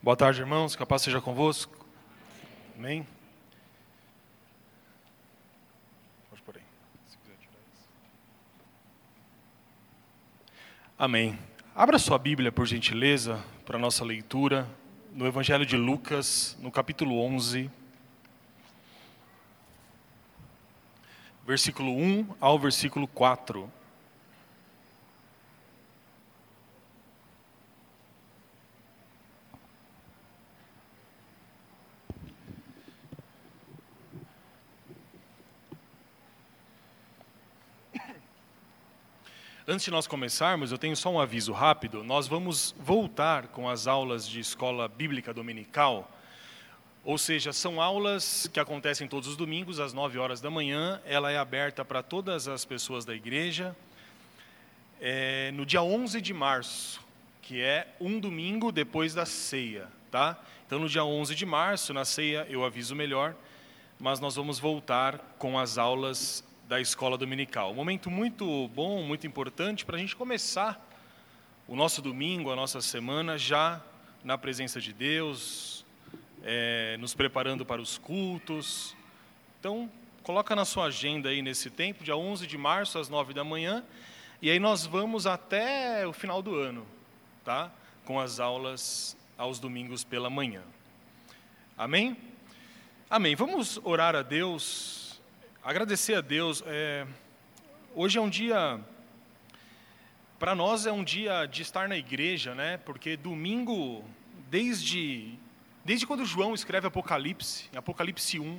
Boa tarde, irmãos. Que a paz seja convosco. Amém. Amém. Abra sua Bíblia, por gentileza, para a nossa leitura no Evangelho de Lucas, no capítulo 11, versículo 1 ao versículo 4. Antes de nós começarmos, eu tenho só um aviso rápido. Nós vamos voltar com as aulas de escola bíblica dominical. Ou seja, são aulas que acontecem todos os domingos, às 9 horas da manhã. Ela é aberta para todas as pessoas da igreja. É, no dia 11 de março, que é um domingo depois da ceia. Tá? Então, no dia 11 de março, na ceia, eu aviso melhor. Mas nós vamos voltar com as aulas da escola dominical. Um momento muito bom, muito importante para a gente começar o nosso domingo, a nossa semana já na presença de Deus, é, nos preparando para os cultos. Então, coloca na sua agenda aí nesse tempo, dia 11 de março, às 9 da manhã, e aí nós vamos até o final do ano, tá? Com as aulas aos domingos pela manhã. Amém? Amém. Vamos orar a Deus agradecer a Deus. É, hoje é um dia, para nós é um dia de estar na igreja, né? Porque domingo, desde, desde quando João escreve Apocalipse, Apocalipse 1,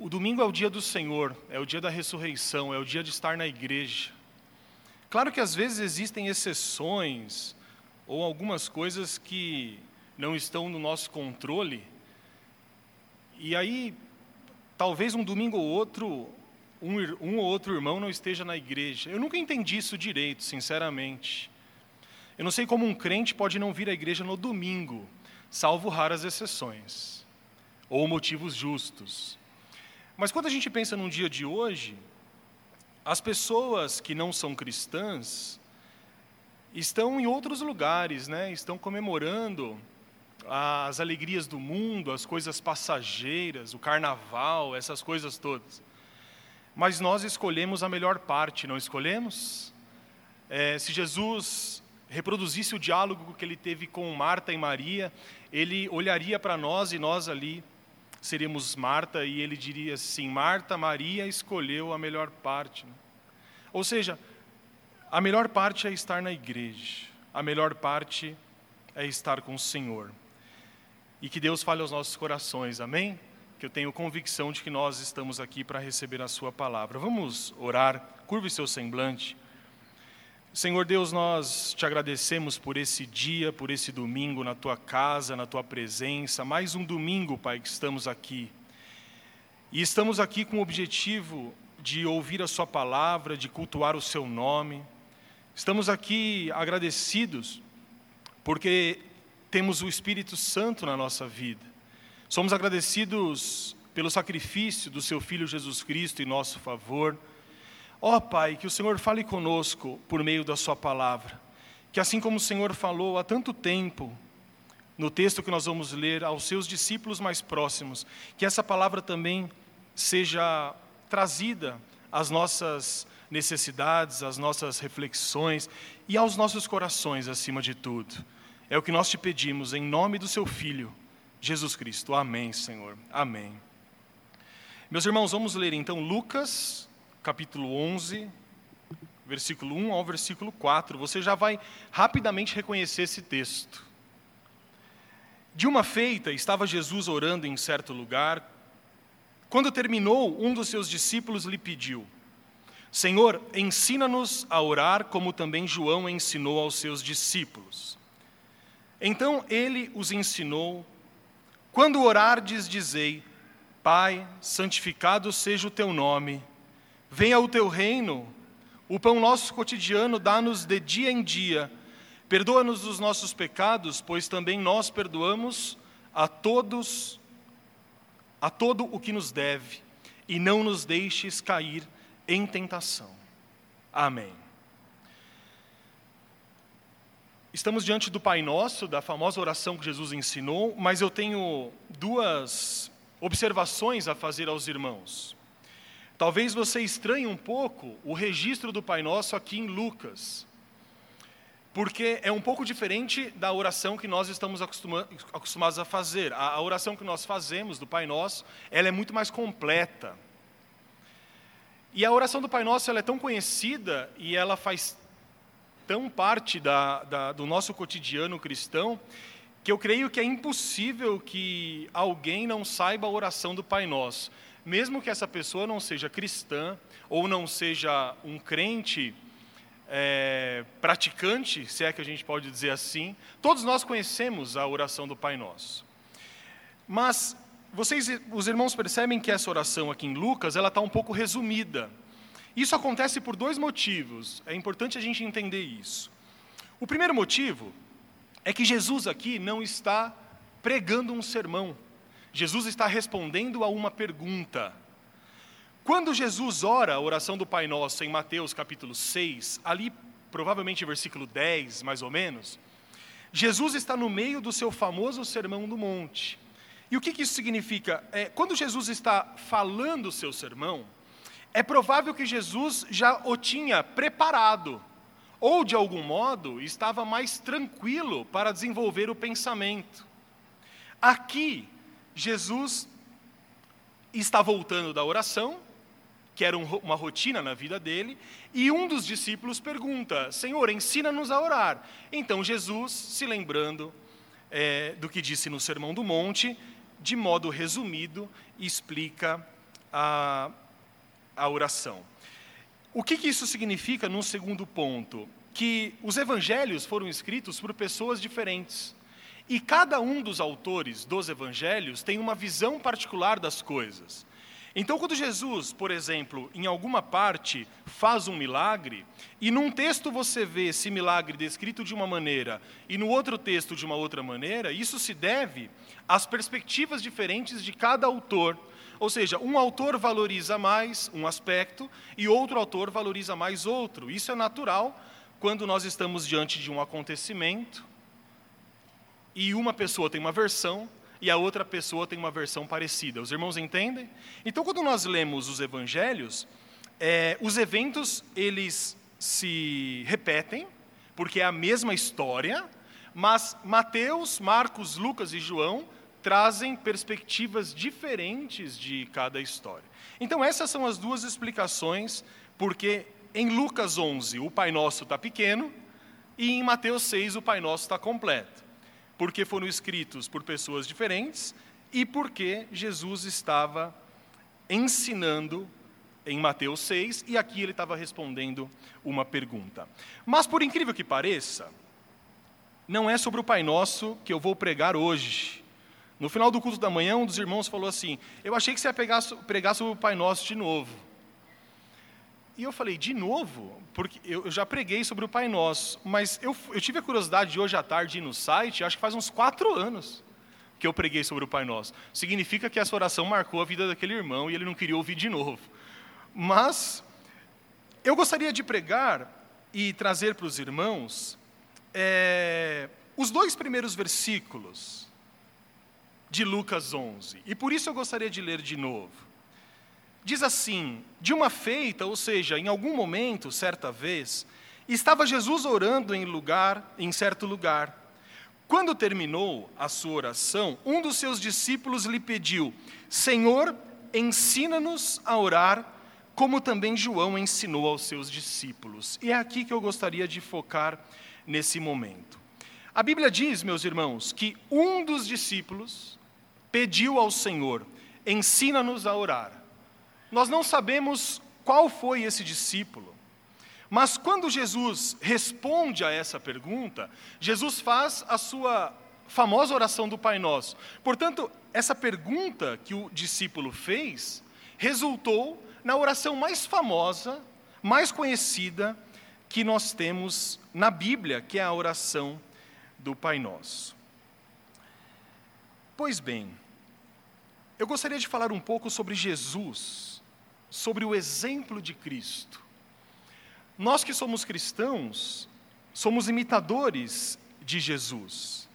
o domingo é o dia do Senhor, é o dia da ressurreição, é o dia de estar na igreja. Claro que às vezes existem exceções ou algumas coisas que não estão no nosso controle. E aí Talvez um domingo ou outro, um, um, ou outro irmão não esteja na igreja. Eu nunca entendi isso direito, sinceramente. Eu não sei como um crente pode não vir à igreja no domingo, salvo raras exceções, ou motivos justos. Mas quando a gente pensa num dia de hoje, as pessoas que não são cristãs estão em outros lugares, né? estão comemorando as alegrias do mundo, as coisas passageiras, o carnaval, essas coisas todas. Mas nós escolhemos a melhor parte, não escolhemos? É, se Jesus reproduzisse o diálogo que ele teve com Marta e Maria, ele olharia para nós e nós ali seríamos Marta e ele diria assim: Marta, Maria escolheu a melhor parte. Ou seja, a melhor parte é estar na igreja, a melhor parte é estar com o Senhor e que Deus fale aos nossos corações, amém? Que eu tenho convicção de que nós estamos aqui para receber a Sua palavra. Vamos orar, curve seu semblante. Senhor Deus, nós te agradecemos por esse dia, por esse domingo na tua casa, na tua presença. Mais um domingo, Pai, que estamos aqui. E estamos aqui com o objetivo de ouvir a Sua palavra, de cultuar o Seu nome. Estamos aqui agradecidos porque temos o Espírito Santo na nossa vida. Somos agradecidos pelo sacrifício do seu Filho Jesus Cristo em nosso favor. Ó oh, Pai, que o Senhor fale conosco por meio da Sua palavra. Que assim como o Senhor falou há tanto tempo, no texto que nós vamos ler, aos seus discípulos mais próximos, que essa palavra também seja trazida às nossas necessidades, às nossas reflexões e aos nossos corações acima de tudo. É o que nós te pedimos em nome do seu Filho, Jesus Cristo. Amém, Senhor. Amém. Meus irmãos, vamos ler então Lucas, capítulo 11, versículo 1 ao versículo 4. Você já vai rapidamente reconhecer esse texto. De uma feita, estava Jesus orando em certo lugar. Quando terminou, um dos seus discípulos lhe pediu: Senhor, ensina-nos a orar como também João ensinou aos seus discípulos. Então ele os ensinou: quando orardes, dizei: Pai, santificado seja o teu nome, venha o teu reino, o pão nosso cotidiano dá-nos de dia em dia, perdoa-nos os nossos pecados, pois também nós perdoamos a todos, a todo o que nos deve, e não nos deixes cair em tentação. Amém. Estamos diante do Pai Nosso, da famosa oração que Jesus ensinou, mas eu tenho duas observações a fazer aos irmãos. Talvez você estranhe um pouco o registro do Pai Nosso aqui em Lucas, porque é um pouco diferente da oração que nós estamos acostumados a fazer. A oração que nós fazemos do Pai Nosso, ela é muito mais completa. E a oração do Pai Nosso ela é tão conhecida e ela faz tão parte da, da, do nosso cotidiano cristão que eu creio que é impossível que alguém não saiba a oração do Pai Nosso mesmo que essa pessoa não seja cristã ou não seja um crente é, praticante, se é que a gente pode dizer assim, todos nós conhecemos a oração do Pai Nosso. Mas vocês, os irmãos percebem que essa oração aqui em Lucas, ela está um pouco resumida. Isso acontece por dois motivos. É importante a gente entender isso. O primeiro motivo é que Jesus aqui não está pregando um sermão. Jesus está respondendo a uma pergunta. Quando Jesus ora a oração do Pai Nosso em Mateus capítulo 6, ali provavelmente versículo 10, mais ou menos, Jesus está no meio do seu famoso Sermão do Monte. E o que, que isso significa? É, quando Jesus está falando o seu sermão, é provável que Jesus já o tinha preparado, ou de algum modo estava mais tranquilo para desenvolver o pensamento. Aqui, Jesus está voltando da oração, que era uma rotina na vida dele, e um dos discípulos pergunta: Senhor, ensina-nos a orar. Então Jesus, se lembrando é, do que disse no Sermão do Monte, de modo resumido, explica a, a oração. O que, que isso significa num segundo ponto? Que os evangelhos foram escritos por pessoas diferentes. E cada um dos autores dos evangelhos tem uma visão particular das coisas. Então, quando Jesus, por exemplo, em alguma parte faz um milagre, e num texto você vê esse milagre descrito de uma maneira e no outro texto de uma outra maneira, isso se deve às perspectivas diferentes de cada autor. Ou seja, um autor valoriza mais um aspecto e outro autor valoriza mais outro. Isso é natural quando nós estamos diante de um acontecimento e uma pessoa tem uma versão e a outra pessoa tem uma versão parecida. Os irmãos entendem? Então, quando nós lemos os evangelhos, é, os eventos eles se repetem, porque é a mesma história, mas Mateus, Marcos, Lucas e João trazem perspectivas diferentes de cada história. Então, essas são as duas explicações, porque em Lucas 11 o Pai Nosso está pequeno e em Mateus 6 o Pai Nosso está completo porque foram escritos por pessoas diferentes e porque Jesus estava ensinando em Mateus 6 e aqui ele estava respondendo uma pergunta. Mas por incrível que pareça, não é sobre o Pai Nosso que eu vou pregar hoje. No final do culto da manhã, um dos irmãos falou assim: Eu achei que você ia pegar, pregar sobre o Pai Nosso de novo. E eu falei, de novo? Porque eu já preguei sobre o Pai Nosso, mas eu, eu tive a curiosidade de hoje à tarde ir no site, acho que faz uns quatro anos que eu preguei sobre o Pai Nosso. Significa que essa oração marcou a vida daquele irmão e ele não queria ouvir de novo. Mas eu gostaria de pregar e trazer para os irmãos é, os dois primeiros versículos de Lucas 11. E por isso eu gostaria de ler de novo diz assim: de uma feita, ou seja, em algum momento, certa vez, estava Jesus orando em lugar, em certo lugar. Quando terminou a sua oração, um dos seus discípulos lhe pediu: Senhor, ensina-nos a orar, como também João ensinou aos seus discípulos. E é aqui que eu gostaria de focar nesse momento. A Bíblia diz, meus irmãos, que um dos discípulos pediu ao Senhor: ensina-nos a orar. Nós não sabemos qual foi esse discípulo, mas quando Jesus responde a essa pergunta, Jesus faz a sua famosa oração do Pai Nosso. Portanto, essa pergunta que o discípulo fez resultou na oração mais famosa, mais conhecida que nós temos na Bíblia, que é a oração do Pai Nosso. Pois bem, eu gostaria de falar um pouco sobre Jesus sobre o exemplo de Cristo. Nós que somos cristãos, somos imitadores de Jesus.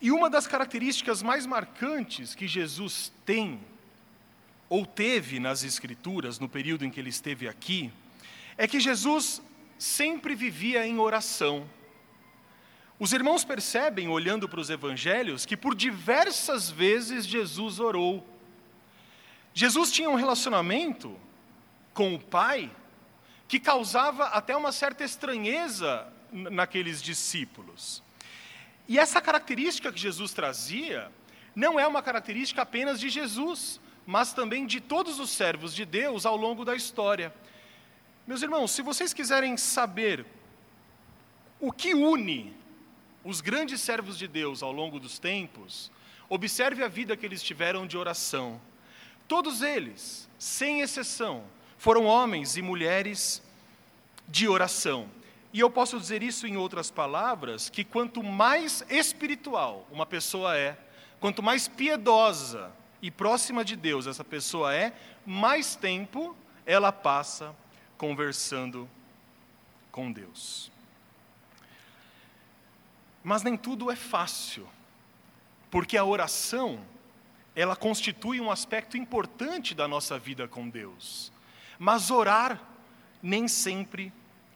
E uma das características mais marcantes que Jesus tem, ou teve nas Escrituras, no período em que ele esteve aqui, é que Jesus sempre vivia em oração. Os irmãos percebem, olhando para os evangelhos, que por diversas vezes Jesus orou. Jesus tinha um relacionamento com o Pai que causava até uma certa estranheza naqueles discípulos. E essa característica que Jesus trazia não é uma característica apenas de Jesus, mas também de todos os servos de Deus ao longo da história. Meus irmãos, se vocês quiserem saber o que une os grandes servos de Deus ao longo dos tempos, observe a vida que eles tiveram de oração. Todos eles, sem exceção, foram homens e mulheres de oração. E eu posso dizer isso em outras palavras, que quanto mais espiritual uma pessoa é, quanto mais piedosa e próxima de Deus essa pessoa é, mais tempo ela passa conversando com Deus. Mas nem tudo é fácil, porque a oração, ela constitui um aspecto importante da nossa vida com Deus. Mas orar nem sempre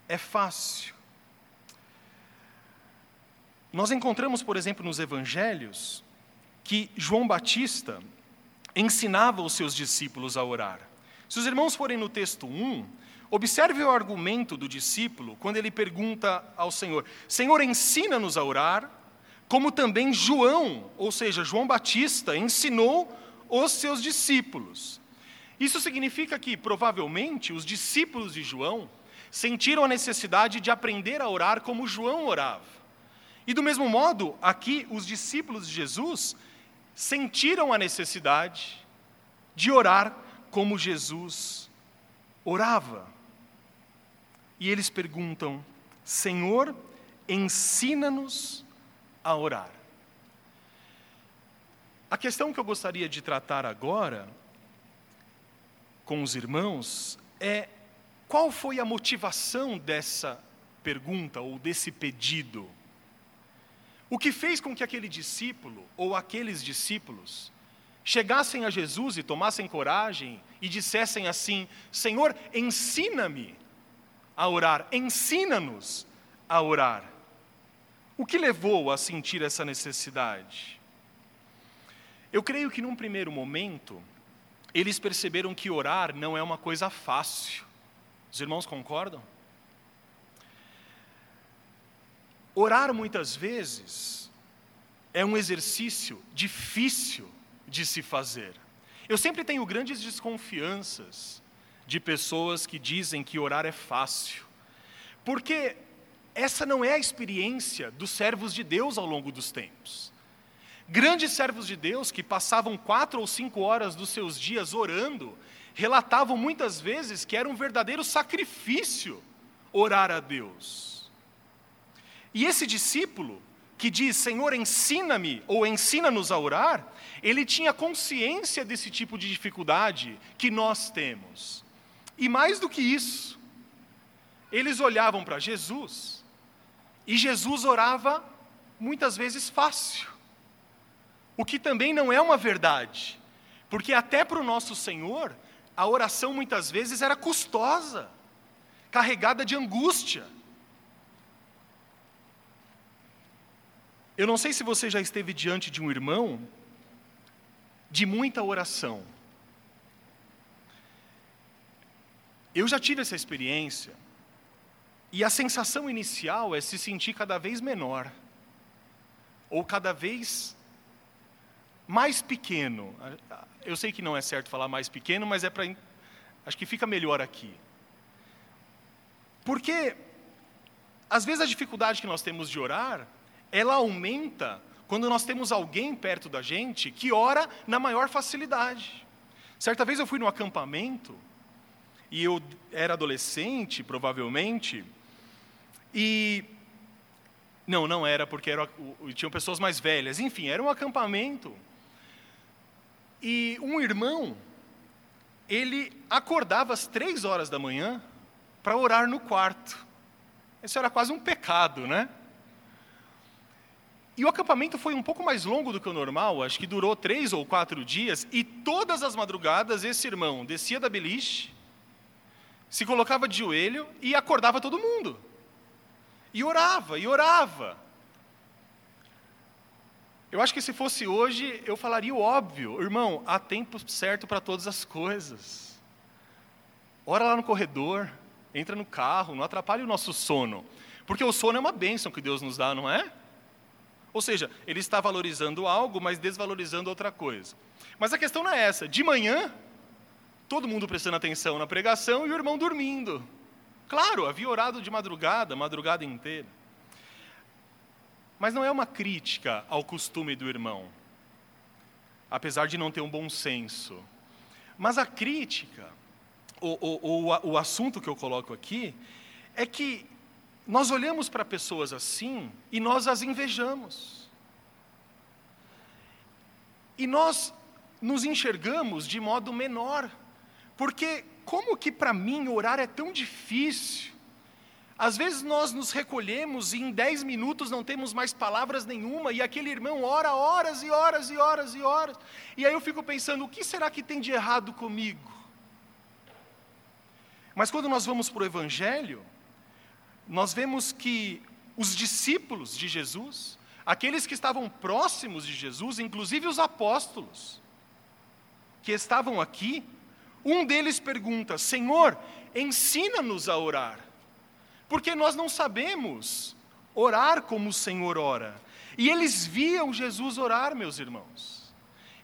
é fácil. Nós encontramos, por exemplo, nos evangelhos, que João Batista ensinava os seus discípulos a orar. Se os irmãos forem no texto 1, Observe o argumento do discípulo quando ele pergunta ao Senhor: Senhor, ensina-nos a orar, como também João, ou seja, João Batista, ensinou os seus discípulos. Isso significa que, provavelmente, os discípulos de João sentiram a necessidade de aprender a orar como João orava. E, do mesmo modo, aqui, os discípulos de Jesus sentiram a necessidade de orar como Jesus orava. E eles perguntam: Senhor, ensina-nos a orar. A questão que eu gostaria de tratar agora com os irmãos é qual foi a motivação dessa pergunta ou desse pedido? O que fez com que aquele discípulo ou aqueles discípulos chegassem a Jesus e tomassem coragem e dissessem assim: Senhor, ensina-me a orar, ensina-nos a orar. O que levou a sentir essa necessidade? Eu creio que num primeiro momento, eles perceberam que orar não é uma coisa fácil. Os irmãos concordam? Orar muitas vezes é um exercício difícil de se fazer. Eu sempre tenho grandes desconfianças de pessoas que dizem que orar é fácil. Porque essa não é a experiência dos servos de Deus ao longo dos tempos. Grandes servos de Deus que passavam quatro ou cinco horas dos seus dias orando, relatavam muitas vezes que era um verdadeiro sacrifício orar a Deus. E esse discípulo que diz, Senhor, ensina-me ou ensina-nos a orar, ele tinha consciência desse tipo de dificuldade que nós temos. E mais do que isso, eles olhavam para Jesus e Jesus orava muitas vezes fácil. O que também não é uma verdade, porque até para o nosso Senhor, a oração muitas vezes era custosa, carregada de angústia. Eu não sei se você já esteve diante de um irmão de muita oração. Eu já tive essa experiência, e a sensação inicial é se sentir cada vez menor, ou cada vez mais pequeno. Eu sei que não é certo falar mais pequeno, mas é para. Acho que fica melhor aqui. Porque, às vezes, a dificuldade que nós temos de orar, ela aumenta quando nós temos alguém perto da gente que ora na maior facilidade. Certa vez eu fui no acampamento, e eu era adolescente, provavelmente, e. Não, não era, porque era, tinham pessoas mais velhas. Enfim, era um acampamento. E um irmão, ele acordava às três horas da manhã para orar no quarto. Isso era quase um pecado, né? E o acampamento foi um pouco mais longo do que o normal, acho que durou três ou quatro dias, e todas as madrugadas esse irmão descia da beliche, se colocava de joelho e acordava todo mundo. E orava, e orava. Eu acho que se fosse hoje, eu falaria o óbvio, irmão, há tempo certo para todas as coisas. Ora lá no corredor, entra no carro, não atrapalhe o nosso sono. Porque o sono é uma bênção que Deus nos dá, não é? Ou seja, ele está valorizando algo, mas desvalorizando outra coisa. Mas a questão não é essa. De manhã, todo mundo prestando atenção na pregação e o irmão dormindo. Claro, havia orado de madrugada, madrugada inteira. Mas não é uma crítica ao costume do irmão, apesar de não ter um bom senso. Mas a crítica, ou, ou, ou o assunto que eu coloco aqui, é que nós olhamos para pessoas assim e nós as invejamos. E nós nos enxergamos de modo menor, porque como que para mim orar é tão difícil? Às vezes nós nos recolhemos e em dez minutos não temos mais palavras nenhuma, e aquele irmão ora horas e horas e horas e horas. E aí eu fico pensando, o que será que tem de errado comigo? Mas quando nós vamos para o Evangelho, nós vemos que os discípulos de Jesus, aqueles que estavam próximos de Jesus, inclusive os apóstolos, que estavam aqui, um deles pergunta: Senhor, ensina-nos a orar porque nós não sabemos orar como o Senhor ora. E eles viam Jesus orar, meus irmãos.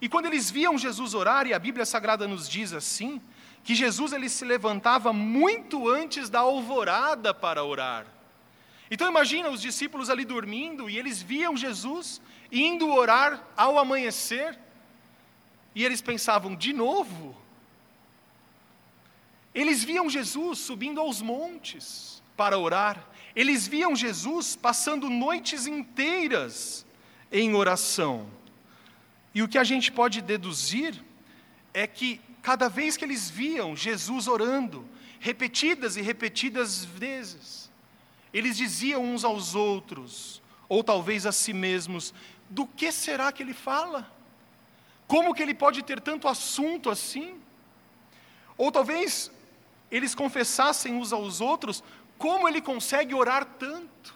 E quando eles viam Jesus orar, e a Bíblia Sagrada nos diz assim, que Jesus ele se levantava muito antes da alvorada para orar. Então imagina os discípulos ali dormindo e eles viam Jesus indo orar ao amanhecer. E eles pensavam, de novo? Eles viam Jesus subindo aos montes para orar. Eles viam Jesus passando noites inteiras em oração. E o que a gente pode deduzir é que cada vez que eles viam Jesus orando, repetidas e repetidas vezes, eles diziam uns aos outros, ou talvez a si mesmos: do que será que ele fala? Como que ele pode ter tanto assunto assim? Ou talvez eles confessassem uns aos outros: como ele consegue orar tanto?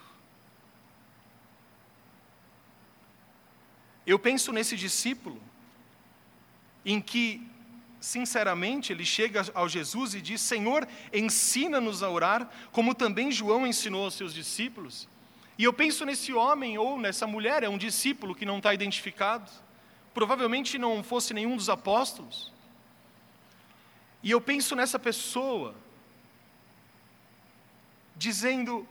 Eu penso nesse discípulo, em que, sinceramente, ele chega ao Jesus e diz: Senhor, ensina-nos a orar, como também João ensinou aos seus discípulos. E eu penso nesse homem ou nessa mulher, é um discípulo que não está identificado, provavelmente não fosse nenhum dos apóstolos. E eu penso nessa pessoa, dizendo: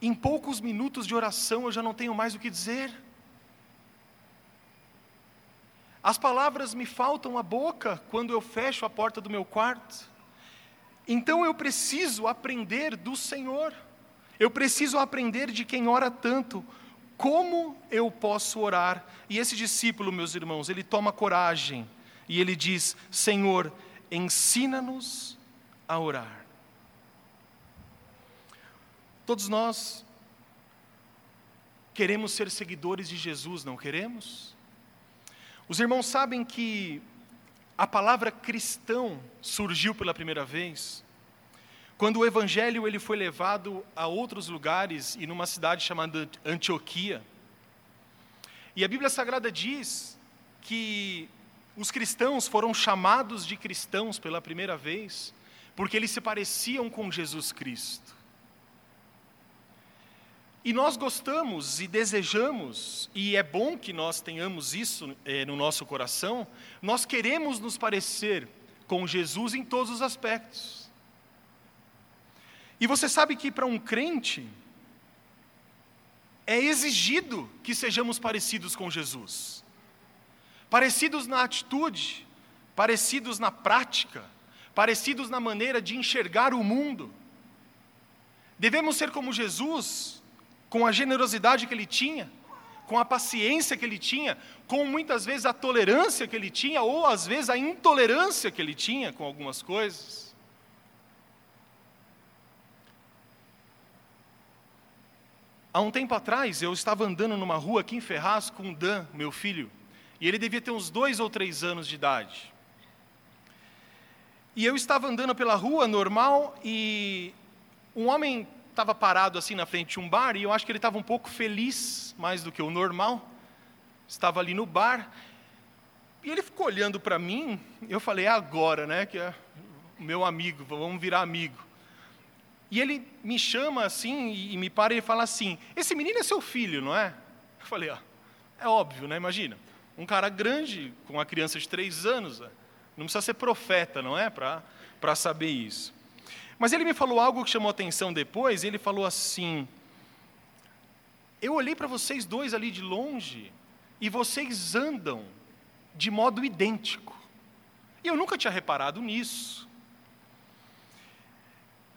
em poucos minutos de oração eu já não tenho mais o que dizer. As palavras me faltam a boca quando eu fecho a porta do meu quarto. Então eu preciso aprender do Senhor. Eu preciso aprender de quem ora tanto. Como eu posso orar? E esse discípulo, meus irmãos, ele toma coragem e ele diz: Senhor, ensina-nos a orar. Todos nós queremos ser seguidores de Jesus, não queremos? Os irmãos sabem que a palavra cristão surgiu pela primeira vez quando o evangelho ele foi levado a outros lugares e numa cidade chamada Antioquia. E a Bíblia Sagrada diz que os cristãos foram chamados de cristãos pela primeira vez porque eles se pareciam com Jesus Cristo. E nós gostamos e desejamos, e é bom que nós tenhamos isso é, no nosso coração, nós queremos nos parecer com Jesus em todos os aspectos. E você sabe que para um crente, é exigido que sejamos parecidos com Jesus. Parecidos na atitude, parecidos na prática, parecidos na maneira de enxergar o mundo. Devemos ser como Jesus com a generosidade que ele tinha, com a paciência que ele tinha, com muitas vezes a tolerância que ele tinha, ou às vezes a intolerância que ele tinha com algumas coisas. Há um tempo atrás, eu estava andando numa rua aqui em Ferraz com o Dan, meu filho, e ele devia ter uns dois ou três anos de idade. E eu estava andando pela rua normal e um homem estava parado assim na frente de um bar e eu acho que ele estava um pouco feliz, mais do que o normal. Estava ali no bar e ele ficou olhando para mim. Eu falei, é agora, né? Que é meu amigo, vamos virar amigo. E ele me chama assim e me para e fala assim: Esse menino é seu filho, não é? Eu falei: ó, É óbvio, né? Imagina. Um cara grande, com uma criança de três anos, não precisa ser profeta, não é? Para saber isso. Mas ele me falou algo que chamou atenção depois. Ele falou assim: Eu olhei para vocês dois ali de longe e vocês andam de modo idêntico. E eu nunca tinha reparado nisso.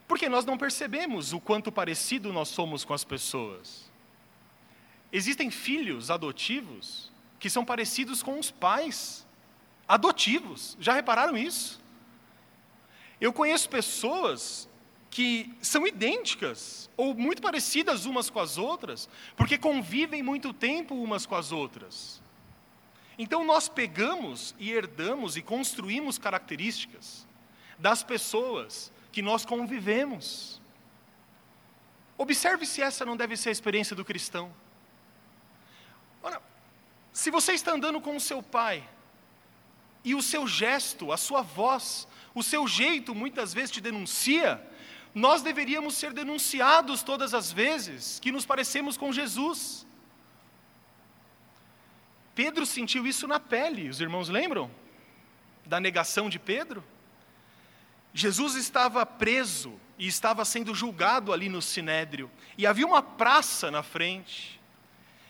Porque nós não percebemos o quanto parecido nós somos com as pessoas. Existem filhos adotivos que são parecidos com os pais adotivos. Já repararam isso? Eu conheço pessoas que são idênticas ou muito parecidas umas com as outras, porque convivem muito tempo umas com as outras. Então nós pegamos e herdamos e construímos características das pessoas que nós convivemos. Observe se essa não deve ser a experiência do cristão. Ora, se você está andando com o seu pai, e o seu gesto, a sua voz, o seu jeito muitas vezes te denuncia, nós deveríamos ser denunciados todas as vezes que nos parecemos com Jesus. Pedro sentiu isso na pele, os irmãos lembram? Da negação de Pedro? Jesus estava preso e estava sendo julgado ali no sinédrio, e havia uma praça na frente,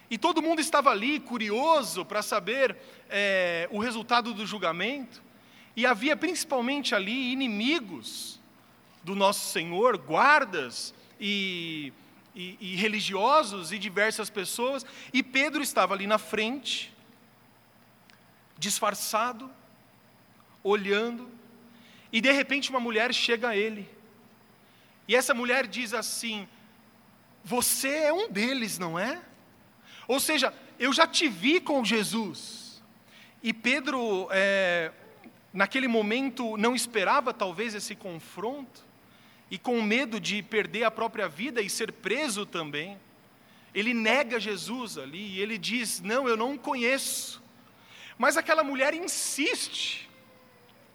e todo mundo estava ali curioso para saber é, o resultado do julgamento, e havia principalmente ali inimigos do nosso Senhor, guardas e, e, e religiosos e diversas pessoas, e Pedro estava ali na frente, disfarçado, olhando, e de repente uma mulher chega a ele. E essa mulher diz assim: Você é um deles, não é? Ou seja, eu já te vi com Jesus. E Pedro, é, naquele momento, não esperava talvez esse confronto, e com medo de perder a própria vida e ser preso também, ele nega Jesus ali e ele diz: Não, eu não conheço. Mas aquela mulher insiste,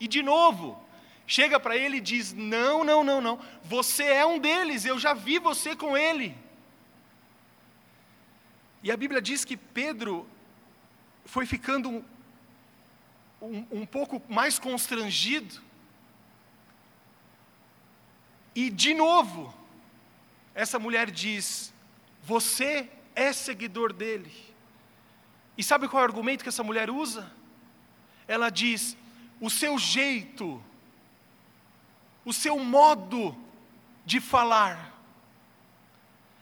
e de novo, chega para ele e diz: Não, não, não, não, você é um deles, eu já vi você com ele. E a Bíblia diz que Pedro foi ficando um, um, um pouco mais constrangido. E de novo, essa mulher diz: Você é seguidor dele. E sabe qual é o argumento que essa mulher usa? Ela diz: O seu jeito o seu modo de falar.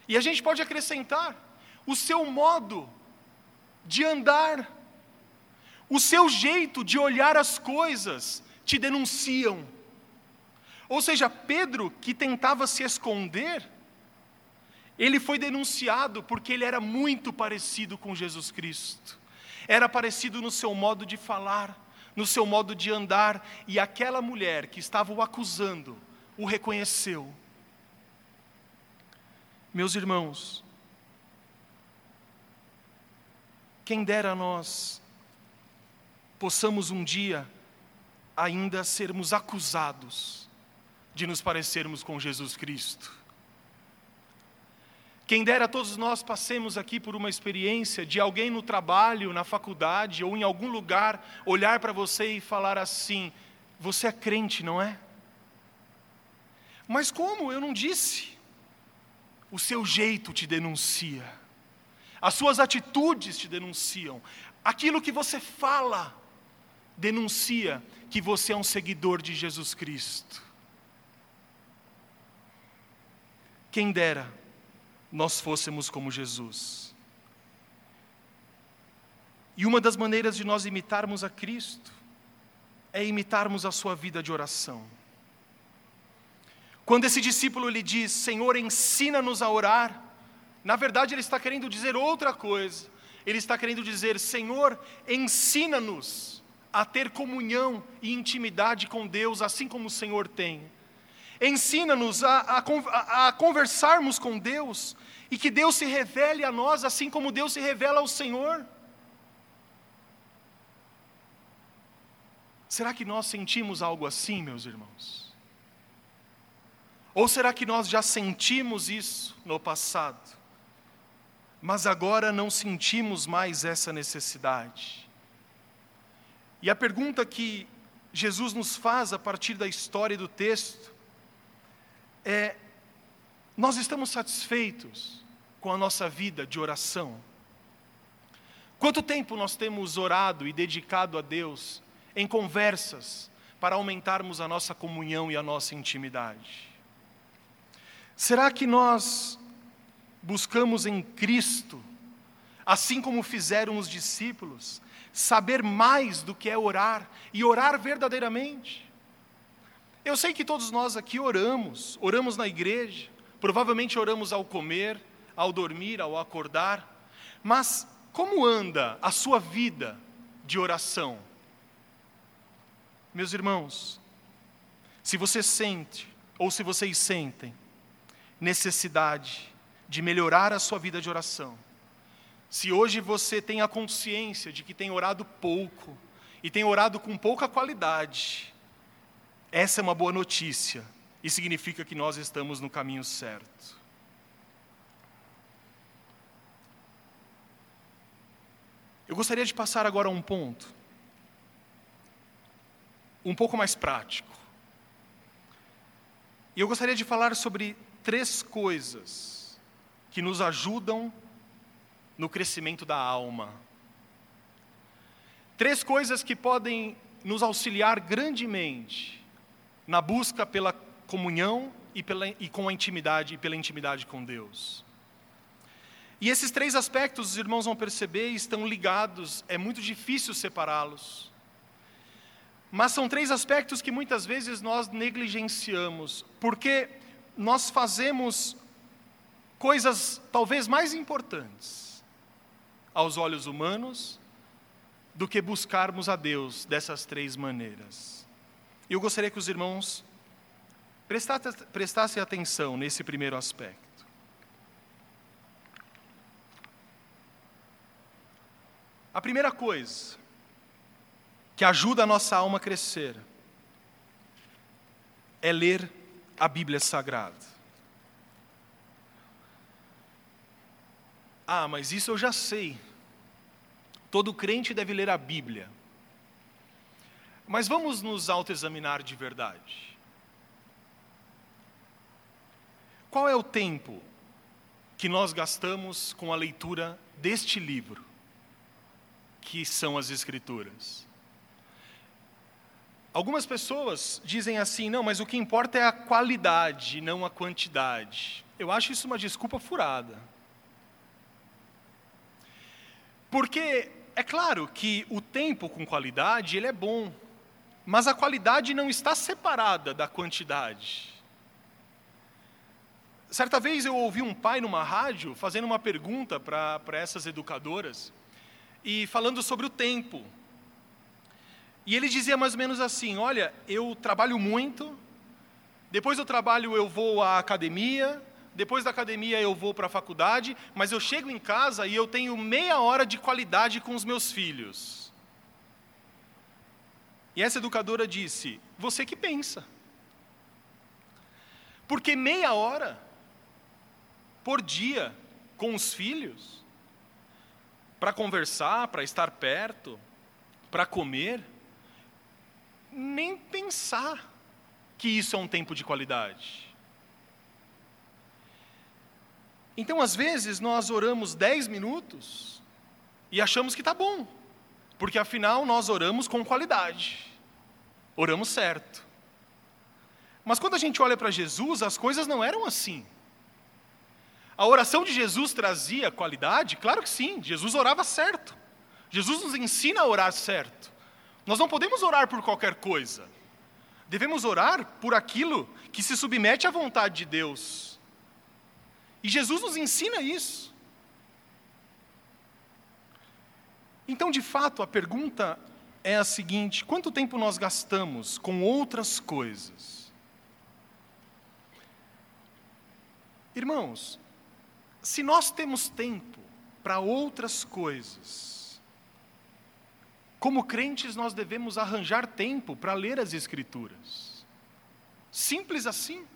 E a gente pode acrescentar o seu modo de andar, o seu jeito de olhar as coisas te denunciam. Ou seja, Pedro, que tentava se esconder, ele foi denunciado porque ele era muito parecido com Jesus Cristo. Era parecido no seu modo de falar, no seu modo de andar, e aquela mulher que estava o acusando o reconheceu. Meus irmãos, quem dera nós possamos um dia ainda sermos acusados de nos parecermos com Jesus Cristo. Quem dera todos nós passemos aqui por uma experiência de alguém no trabalho, na faculdade ou em algum lugar olhar para você e falar assim: Você é crente, não é? Mas como? Eu não disse. O seu jeito te denuncia, as suas atitudes te denunciam, aquilo que você fala denuncia que você é um seguidor de Jesus Cristo. Quem dera nós fôssemos como Jesus. E uma das maneiras de nós imitarmos a Cristo é imitarmos a sua vida de oração. Quando esse discípulo lhe diz: Senhor, ensina-nos a orar, Na verdade, ele está querendo dizer outra coisa. Ele está querendo dizer: Senhor, ensina-nos a ter comunhão e intimidade com Deus, assim como o Senhor tem. Ensina-nos a, a, a, conversarmos com Deus e que Deus se revele a nós, assim como Deus se revela ao Senhor. Será que nós sentimos algo assim, meus irmãos? Ou será que nós já sentimos isso no passado, mas agora não sentimos mais essa necessidade? E a pergunta que Jesus nos faz a partir da história do texto é: nós estamos satisfeitos com a nossa vida de oração? Quanto tempo nós temos orado e dedicado a Deus em conversas para aumentarmos a nossa comunhão e a nossa intimidade? Será que nós buscamos em Cristo, assim como fizeram os discípulos, saber mais do que é orar e orar verdadeiramente? Eu sei que todos nós aqui oramos, oramos na igreja, provavelmente oramos ao comer, ao dormir, ao acordar, mas como anda a sua vida de oração? Meus irmãos, se você sente, ou se vocês sentem, necessidade de melhorar a sua vida de oração, se hoje você tem a consciência de que tem orado pouco e tem orado com pouca qualidade, essa é uma boa notícia e significa que nós estamos no caminho certo. Eu gostaria de passar agora a um ponto um pouco mais prático. E eu gostaria de falar sobre três coisas que nos ajudam no crescimento da alma. Três coisas que podem nos auxiliar grandemente na busca pela comunhão e, pela, e com a intimidade e pela intimidade com Deus. E esses três aspectos, os irmãos vão perceber, estão ligados, é muito difícil separá-los. Mas são três aspectos que muitas vezes nós negligenciamos, porque nós fazemos coisas talvez mais importantes aos olhos humanos do que buscarmos a Deus dessas três maneiras. E eu gostaria que os irmãos prestassem atenção nesse primeiro aspecto. A primeira coisa que ajuda a nossa alma a crescer é ler a Bíblia Sagrada. Ah, mas isso eu já sei. Todo crente deve ler a Bíblia. Mas vamos nos autoexaminar de verdade. Qual é o tempo que nós gastamos com a leitura deste livro, que são as Escrituras? Algumas pessoas dizem assim: não, mas o que importa é a qualidade, não a quantidade. Eu acho isso uma desculpa furada. Porque é claro que o tempo com qualidade ele é bom, mas a qualidade não está separada da quantidade. Certa vez eu ouvi um pai numa rádio fazendo uma pergunta para essas educadoras e falando sobre o tempo. E ele dizia mais ou menos assim: Olha, eu trabalho muito, depois do trabalho eu vou à academia, depois da academia eu vou para a faculdade, mas eu chego em casa e eu tenho meia hora de qualidade com os meus filhos. E essa educadora disse: Você que pensa. Porque meia hora por dia com os filhos, para conversar, para estar perto, para comer, nem pensar que isso é um tempo de qualidade. Então, às vezes, nós oramos 10 minutos e achamos que está bom, porque afinal nós oramos com qualidade, oramos certo. Mas quando a gente olha para Jesus, as coisas não eram assim. A oração de Jesus trazia qualidade? Claro que sim, Jesus orava certo. Jesus nos ensina a orar certo. Nós não podemos orar por qualquer coisa. Devemos orar por aquilo que se submete à vontade de Deus. E Jesus nos ensina isso. Então, de fato, a pergunta é a seguinte: quanto tempo nós gastamos com outras coisas? Irmãos, se nós temos tempo para outras coisas, como crentes nós devemos arranjar tempo para ler as Escrituras. Simples assim.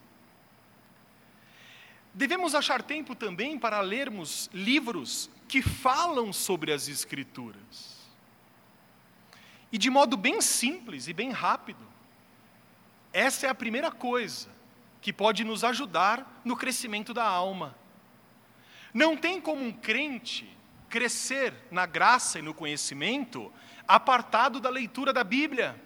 Devemos achar tempo também para lermos livros que falam sobre as Escrituras. E de modo bem simples e bem rápido. Essa é a primeira coisa que pode nos ajudar no crescimento da alma. Não tem como um crente crescer na graça e no conhecimento apartado da leitura da Bíblia.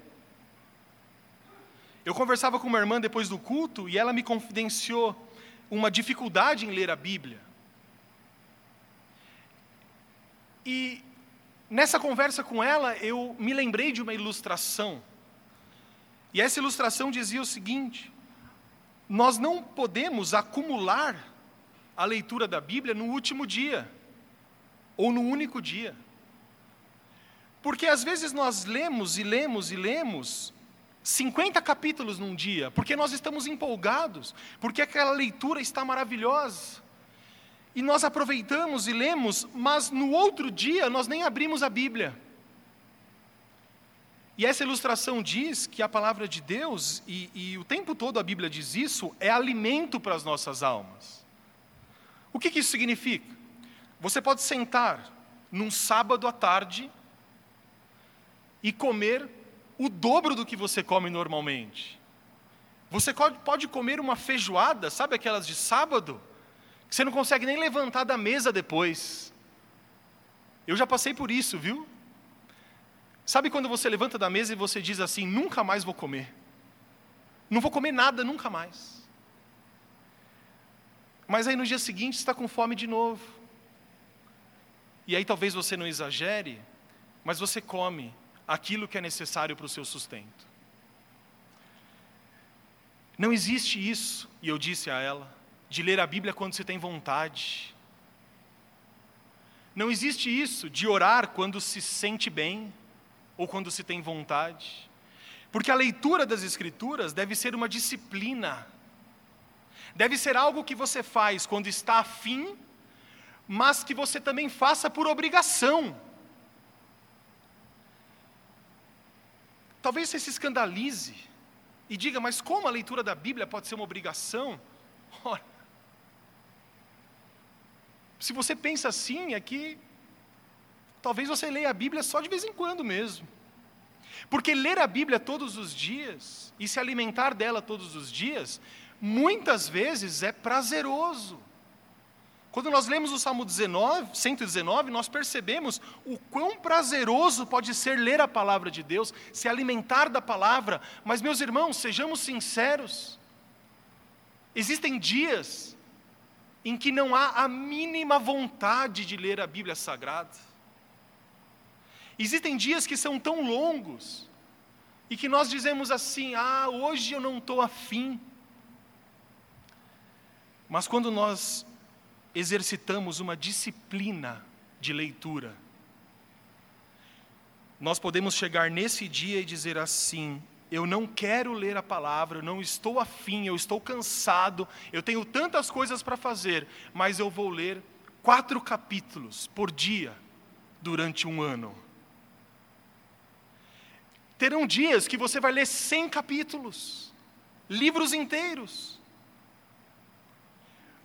Eu conversava com uma irmã depois do culto e ela me confidenciou uma dificuldade em ler a Bíblia. E nessa conversa com ela, eu me lembrei de uma ilustração. E essa ilustração dizia o seguinte: nós não podemos acumular a leitura da Bíblia no último dia, ou no único dia. Porque às vezes nós lemos e lemos e lemos 50 capítulos num dia, porque nós estamos empolgados, porque aquela leitura está maravilhosa. E nós aproveitamos e lemos, mas no outro dia nós nem abrimos a Bíblia. E essa ilustração diz que a palavra de Deus, e, e o tempo todo a Bíblia diz isso, é alimento para as nossas almas. O que, que isso significa? Você pode sentar num sábado à tarde e comer o dobro do que você come normalmente. Você pode comer uma feijoada, sabe aquelas de sábado? que você não consegue nem levantar da mesa depois. Eu já passei por isso, viu? Sabe quando você levanta da mesa e você diz assim: nunca mais vou comer. Não vou comer nada nunca mais. Mas aí no dia seguinte está com fome de novo. E aí talvez você não exagere, mas você come aquilo que é necessário para o seu sustento. Não existe isso, e eu disse a ela de ler a Bíblia quando você tem vontade. Não existe isso de orar quando se sente bem ou quando se tem vontade. Porque a leitura das Escrituras deve ser uma disciplina. Deve ser algo que você faz quando está afim, mas que você também faça por obrigação. Talvez você se escandalize e diga, mas como a leitura da Bíblia pode ser uma obrigação? Ora, se você pensa assim, é que talvez você leia a Bíblia só de vez em quando mesmo. Porque ler a Bíblia todos os dias e se alimentar dela todos os dias, muitas vezes é prazeroso. Quando nós lemos o Salmo 19, 119, nós percebemos o quão prazeroso pode ser ler a palavra de Deus, se alimentar da palavra. Mas, meus irmãos, sejamos sinceros. Existem dias em que não há a mínima vontade de ler a Bíblia Sagrada. Existem dias que são tão longos e que nós dizemos assim: ah, hoje eu não estou afim. Mas quando nós exercitamos uma disciplina de leitura, nós podemos chegar nesse dia e dizer assim: eu não quero ler a palavra, eu não estou afim, eu estou cansado, eu tenho tantas coisas para fazer, mas eu vou ler quatro capítulos por dia durante um ano. Terão dias que você vai ler cem capítulos, livros inteiros.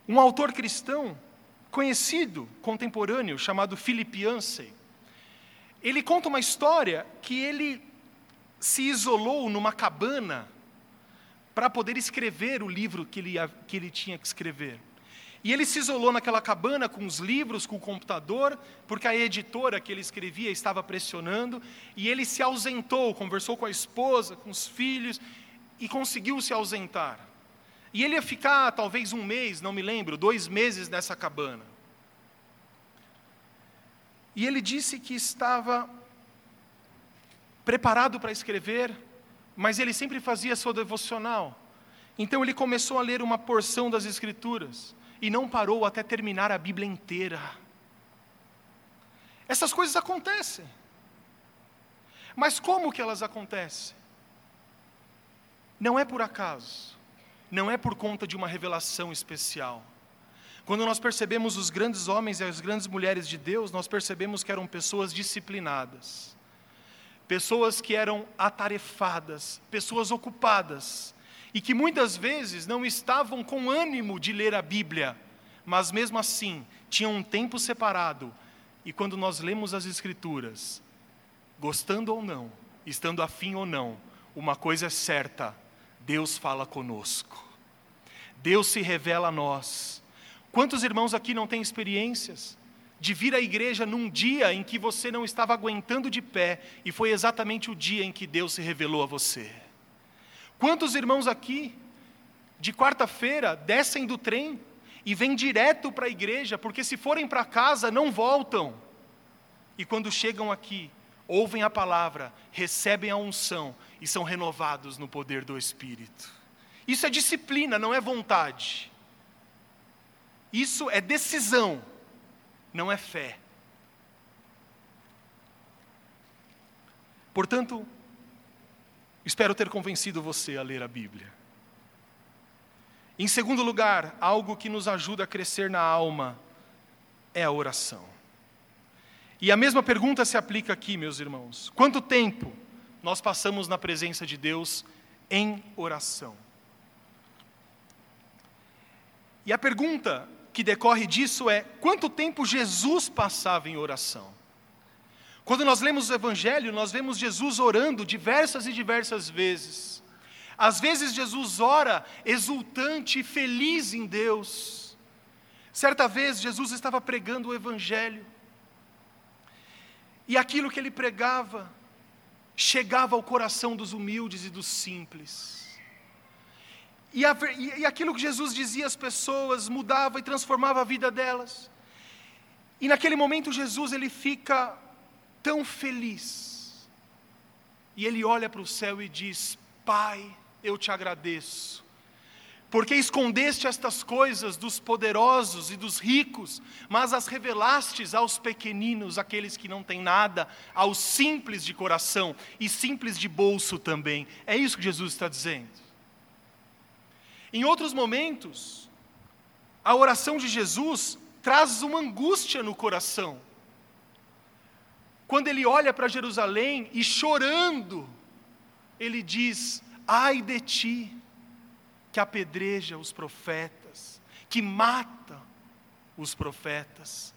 Um autor cristão conhecido, contemporâneo, chamado Philip Yancey, ele conta uma história que ele se isolou numa cabana para poder escrever o livro que ele, que ele tinha que escrever. E ele se isolou naquela cabana com os livros, com o computador, porque a editora que ele escrevia estava pressionando, e ele se ausentou, conversou com a esposa, com os filhos, e conseguiu se ausentar. E ele ia ficar talvez um mês, não me lembro, dois meses nessa cabana. E ele disse que estava preparado para escrever, mas ele sempre fazia sua devocional. Então ele começou a ler uma porção das Escrituras. e não parou até terminar a Bíblia inteira. Essas coisas acontecem. Mas como que elas acontecem? Não é por acaso, não é por conta de uma revelação especial. Quando nós percebemos os grandes homens e as grandes mulheres de Deus, nós percebemos que eram pessoas disciplinadas, pessoas que eram atarefadas, pessoas ocupadas, e que muitas vezes não estavam com ânimo de ler a Bíblia, mas mesmo assim tinham um tempo separado. E quando nós lemos as Escrituras, gostando ou não, estando afim ou não, uma coisa é certa: Deus fala conosco, Deus se revela a nós. Quantos irmãos aqui não têm experiências de vir à igreja num dia em que você não estava aguentando de pé e foi exatamente o dia em que Deus se revelou a você? Quantos irmãos aqui, de quarta-feira, descem do trem e vêm direto para a igreja, porque se forem para casa não voltam, e quando chegam aqui, ouvem a palavra, recebem a unção e são renovados no poder do Espírito. Isso é disciplina, não é vontade. Isso é decisão, não é fé. Portanto, espero ter convencido você a ler a Bíblia. Em segundo lugar, algo que nos ajuda a crescer na alma é a oração. E a mesma pergunta se aplica aqui, meus irmãos. Quanto tempo nós passamos na presença de Deus em oração? E a pergunta que decorre disso é: quanto tempo Jesus passava em oração? Quando nós lemos o Evangelho, nós vemos Jesus orando diversas e diversas vezes. Às vezes, Jesus ora exultante e feliz em Deus. Certa vez, Jesus estava pregando o Evangelho. E aquilo que ele pregava chegava ao coração dos humildes e dos simples. E, a, e, aquilo que Jesus dizia às pessoas mudava e transformava a vida delas. E naquele momento Jesus ele fica tão feliz. E ele olha para o céu e diz: Pai, eu te agradeço porque escondeste estas coisas dos poderosos e dos ricos, mas as revelastes aos pequeninos, aqueles que não têm nada, aos simples de coração e simples de bolso também. É isso que Jesus está dizendo. Em outros momentos, a oração de Jesus traz uma angústia no coração. Quando ele olha para Jerusalém e chorando, ele diz: Ai de ti, que apedreja os profetas, que mata os profetas.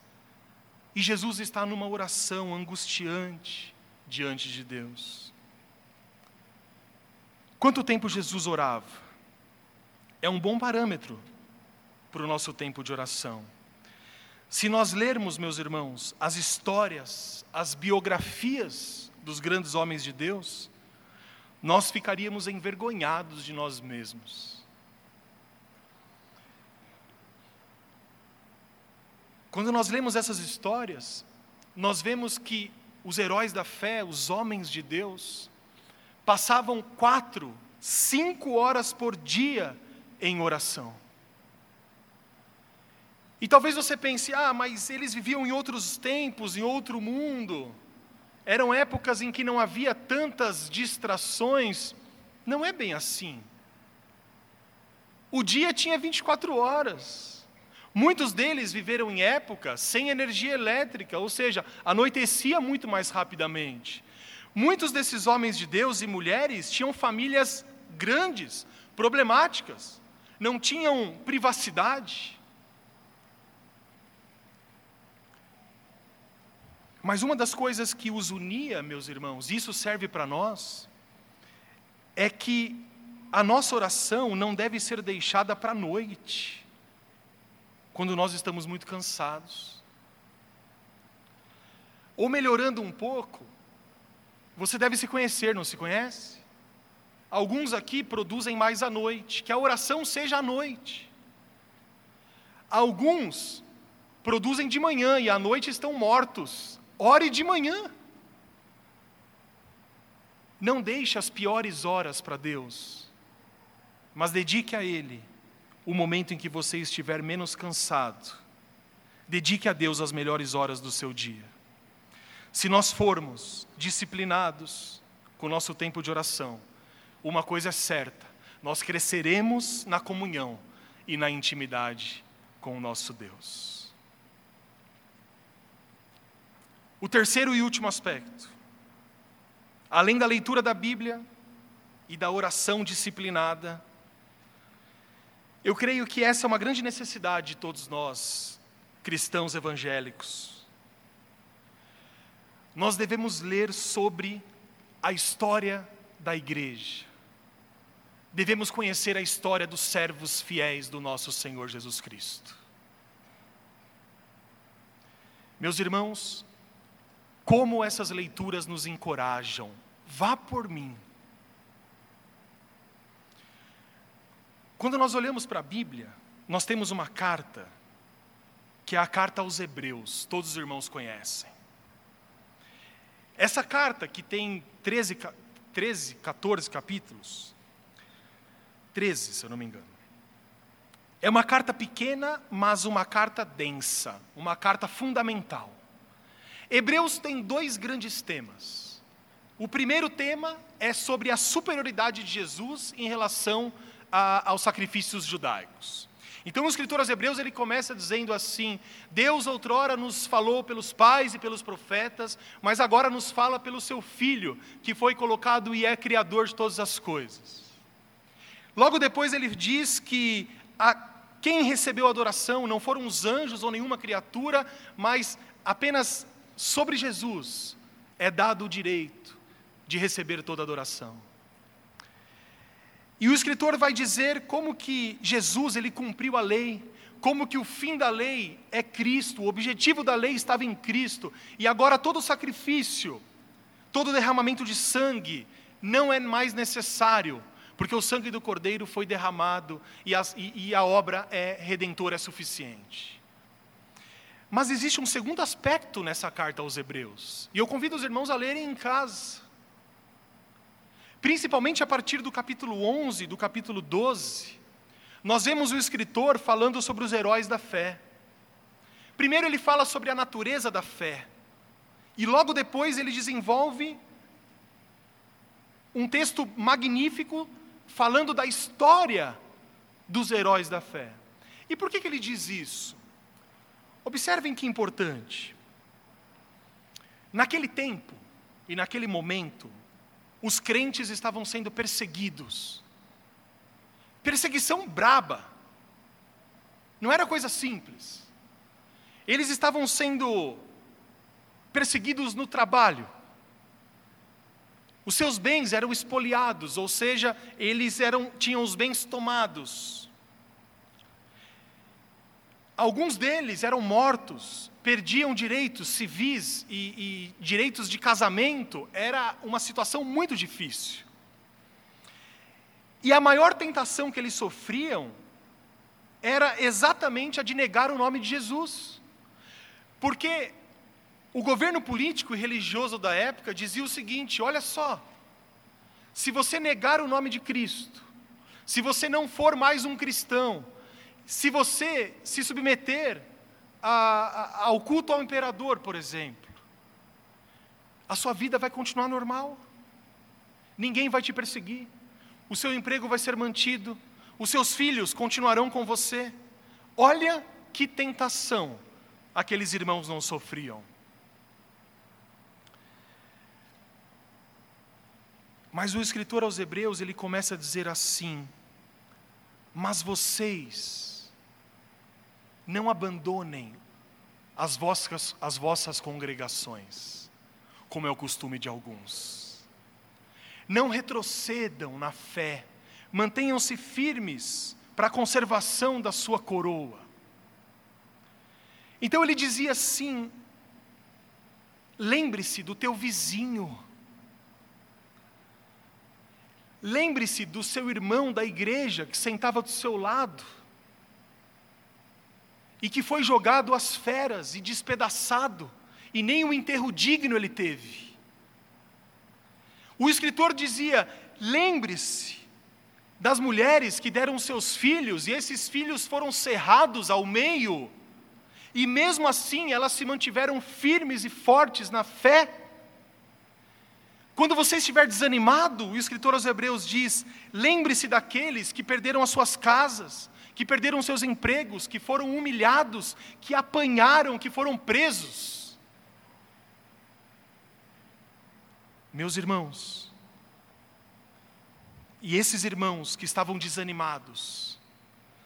E Jesus está numa oração angustiante diante de Deus. Quanto tempo Jesus orava? É um bom parâmetro para o nosso tempo de oração. Se nós lermos, meus irmãos, as histórias, as biografias dos grandes homens de Deus, nós ficaríamos envergonhados de nós mesmos. Quando nós lemos essas histórias, nós vemos que os heróis da fé, os homens de Deus, passavam quatro, cinco horas por dia em oração. E talvez você pense, ah, mas eles viviam em outros tempos, em outro mundo. Eram épocas em que não havia tantas distrações. Não é bem assim. O dia tinha 24 horas. Muitos deles viveram em época sem energia elétrica, ou seja, anoitecia muito mais rapidamente. Muitos desses homens de Deus e mulheres tinham famílias grandes, problemáticas, não tinham privacidade. Mas uma das coisas que os unia, meus irmãos, isso serve para nós, é que a nossa oração não deve ser deixada para a noite quando nós estamos muito cansados. Ou melhorando um pouco, você deve se conhecer, não se conhece? Alguns aqui produzem mais à noite, que a oração seja à noite. Alguns produzem de manhã e à noite estão mortos. Ore de manhã. Não deixe as piores horas para Deus, mas dedique a Ele o momento em que você estiver menos cansado, dedique a Deus as melhores horas do seu dia. Se nós formos disciplinados com o nosso tempo de oração, uma coisa é certa: nós cresceremos na comunhão e na intimidade com o nosso Deus. O terceiro e último aspecto, além da leitura da Bíblia e da oração disciplinada, eu creio que essa é uma grande necessidade de todos nós, cristãos evangélicos. Nós devemos ler sobre a história da igreja. Devemos conhecer a história dos servos fiéis do nosso Senhor Jesus Cristo. Meus irmãos, como essas leituras nos encorajam, vá por mim Quando nós olhamos para a Bíblia, nós temos uma carta, que é a carta aos Hebreus, todos os irmãos conhecem. Essa carta, que tem 13, 13 14 capítulos, 13, se eu não me engano, é uma carta pequena, mas uma carta densa, uma carta fundamental. Hebreus tem dois grandes temas. O primeiro tema é sobre a superioridade de Jesus em relação a, aos sacrifícios judaicos. Então, o escritor aos Hebreus ele começa dizendo assim: Deus outrora nos falou pelos pais e pelos profetas, mas agora nos fala pelo seu Filho, que foi colocado e é criador de todas as coisas. Logo depois ele diz que a, quem recebeu a adoração não foram os anjos ou nenhuma criatura, mas apenas sobre Jesus é dado o direito de receber toda a adoração. E o escritor vai dizer como que Jesus ele cumpriu a lei, como que o fim da lei é Cristo, o objetivo da lei estava em Cristo, e agora todo sacrifício, todo derramamento de sangue não é mais necessário, porque o sangue do Cordeiro foi derramado e a, e, e a obra é redentora, é suficiente. Mas existe um segundo aspecto nessa carta aos Hebreus, e eu convido os irmãos a lerem em casa principalmente a partir do capítulo 11, do capítulo 12, nós vemos o escritor falando sobre os heróis da fé. Primeiro ele fala sobre a natureza da fé, e logo depois ele desenvolve um texto magnífico falando da história dos heróis da fé. E por que, que ele diz isso? Observem que importante. Naquele tempo e naquele momento, os crentes estavam sendo perseguidos. Perseguição braba. Não era coisa simples. Eles estavam sendo perseguidos no trabalho. Os seus bens eram espoliados, ou seja, eles eram, tinham os bens tomados. Alguns deles eram mortos, perdiam direitos civis e, e direitos de casamento, era uma situação muito difícil. E a maior tentação que eles sofriam era exatamente a de negar o nome de Jesus. Porque o governo político e religioso da época dizia o seguinte: olha só, se você negar o nome de Cristo, se você não for mais um cristão, se você se submeter a, a, ao culto ao imperador, por exemplo, a sua vida vai continuar normal. Ninguém vai te perseguir. O seu emprego vai ser mantido. Os seus filhos continuarão com você. Olha que tentação aqueles irmãos não sofriam. Mas o escritor aos Hebreus, ele começa a dizer assim: Mas vocês não abandonem as vossas, as vossas congregações, como é o costume de alguns. Não retrocedam na fé, mantenham-se firmes para a conservação da sua coroa. Então ele dizia assim: lembre-se do teu vizinho, lembre-se do seu irmão da igreja que sentava do seu lado e que foi jogado às feras e despedaçado, e nem um enterro digno ele teve. O escritor dizia: lembre-se das mulheres que deram seus filhos e esses filhos foram cerrados ao meio, e mesmo assim elas se mantiveram firmes e fortes na fé. Quando você estiver desanimado, o escritor aos Hebreus diz: lembre-se daqueles que perderam as suas casas, que perderam seus empregos, que foram humilhados, que apanharam, que foram presos. Meus irmãos, e esses irmãos que estavam desanimados,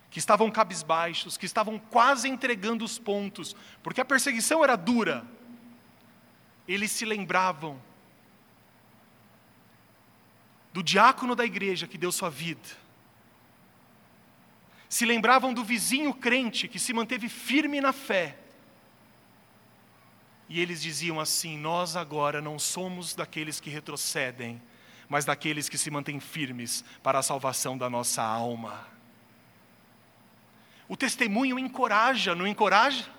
que estavam cabisbaixos, que estavam quase entregando os pontos, porque a perseguição era dura, eles se lembravam do diácono da igreja que deu sua vida, se lembravam do vizinho crente que se manteve firme na fé, e eles diziam assim: Nós agora não somos daqueles que retrocedem, mas daqueles que se mantêm firmes para a salvação da nossa alma. O testemunho encoraja, não encoraja?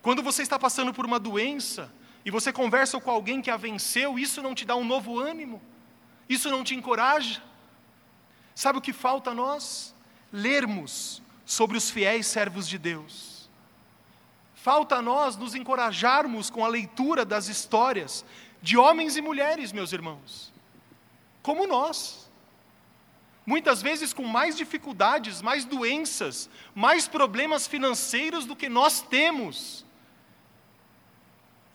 Quando você está passando por uma doença e você conversa com alguém que a venceu, isso não te dá um novo ânimo? Isso não te encoraja? Sabe o que falta a nós? Lermos sobre os fiéis servos de Deus. Falta a nós nos encorajarmos com a leitura das histórias de homens e mulheres, meus irmãos, como nós. Muitas vezes com mais dificuldades, mais doenças, mais problemas financeiros do que nós temos.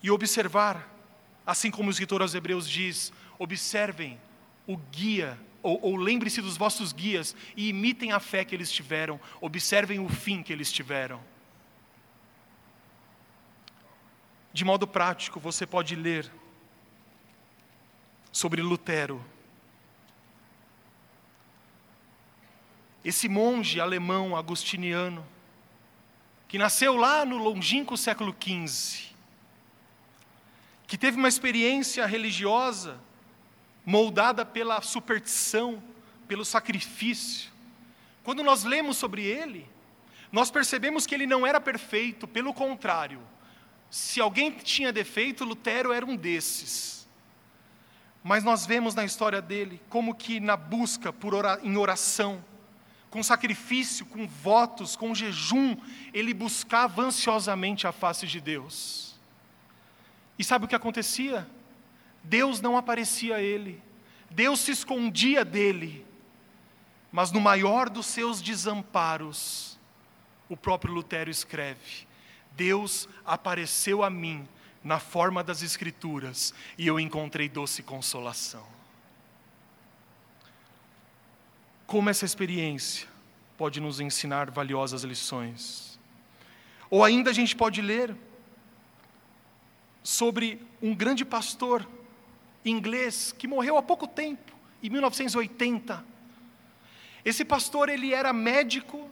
E observar, assim como o escritor aos Hebreus diz: observem o guia, ou, ou lembre-se dos vossos guias e imitem a fé que eles tiveram, observem o fim que eles tiveram. De modo prático, você pode ler sobre Lutero. Esse monge alemão agustiniano, que nasceu lá no longínquo século XV, que teve uma experiência religiosa moldada pela superstição, pelo sacrifício. Quando nós lemos sobre ele, nós percebemos que ele não era perfeito, pelo contrário. Se alguém tinha defeito, Lutero era um desses. Mas nós vemos na história dele como que na busca por ora, em oração, com sacrifício, com votos, com jejum, ele buscava ansiosamente a face de Deus. E sabe o que acontecia? Deus não aparecia a ele, Deus se escondia dele, mas no maior dos seus desamparos, o próprio Lutero escreve: Deus apareceu a mim na forma das Escrituras e eu encontrei doce consolação. Como essa experiência pode nos ensinar valiosas lições? Ou ainda a gente pode ler sobre um grande pastor inglês que morreu há pouco tempo, em 1980. Esse pastor ele era médico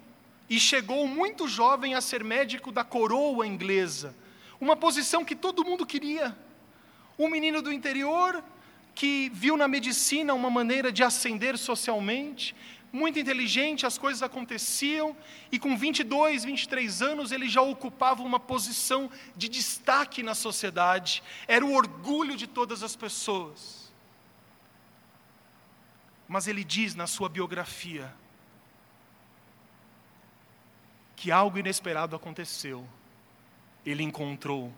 e chegou muito jovem a ser médico da coroa inglesa uma posição que todo mundo queria. Um menino do interior que viu na medicina uma maneira de ascender socialmente, muito inteligente, as coisas aconteciam, e com 22, 23 anos ele já ocupava uma posição de destaque na sociedade, era o orgulho de todas as pessoas. Mas ele diz na sua biografia que algo inesperado aconteceu ele encontrou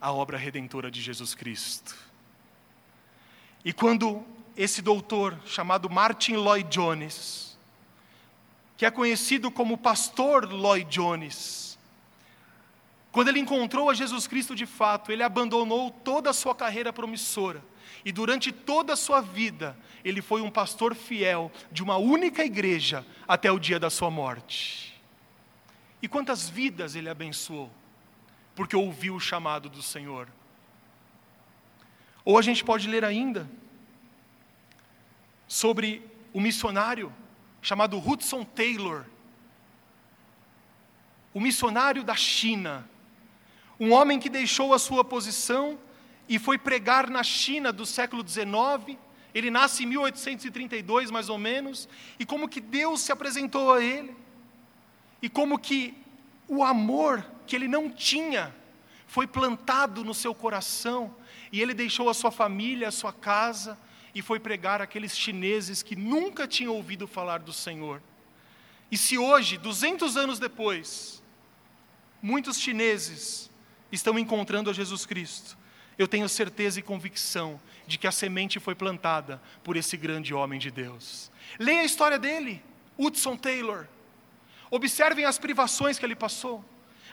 a obra redentora de Jesus Cristo. E quando esse doutor, chamado Martin Lloyd Jones, que é conhecido como Pastor Lloyd Jones, quando ele encontrou a Jesus Cristo de fato, ele abandonou toda a sua carreira promissora. E durante toda a sua vida, ele foi um pastor fiel de uma única igreja até o dia da sua morte. E quantas vidas ele abençoou? porque ouviu o chamado do Senhor. Ou a gente pode ler ainda sobre o missionário chamado Hudson Taylor, o missionário da China, um homem que deixou a sua posição e foi pregar na China do século XIX. Ele nasce em 1832, mais ou menos, e como que Deus se apresentou a ele, e como que o amor que ele não tinha foi plantado no seu coração, e ele deixou a sua família, a sua casa, e foi pregar aqueles chineses que nunca tinham ouvido falar do Senhor. E se hoje, 200 anos depois, muitos chineses estão encontrando a Jesus Cristo, eu tenho certeza e convicção de que a semente foi plantada por esse grande homem de Deus. Leia a história dele, Hudson Taylor. Observem as privações que ele passou,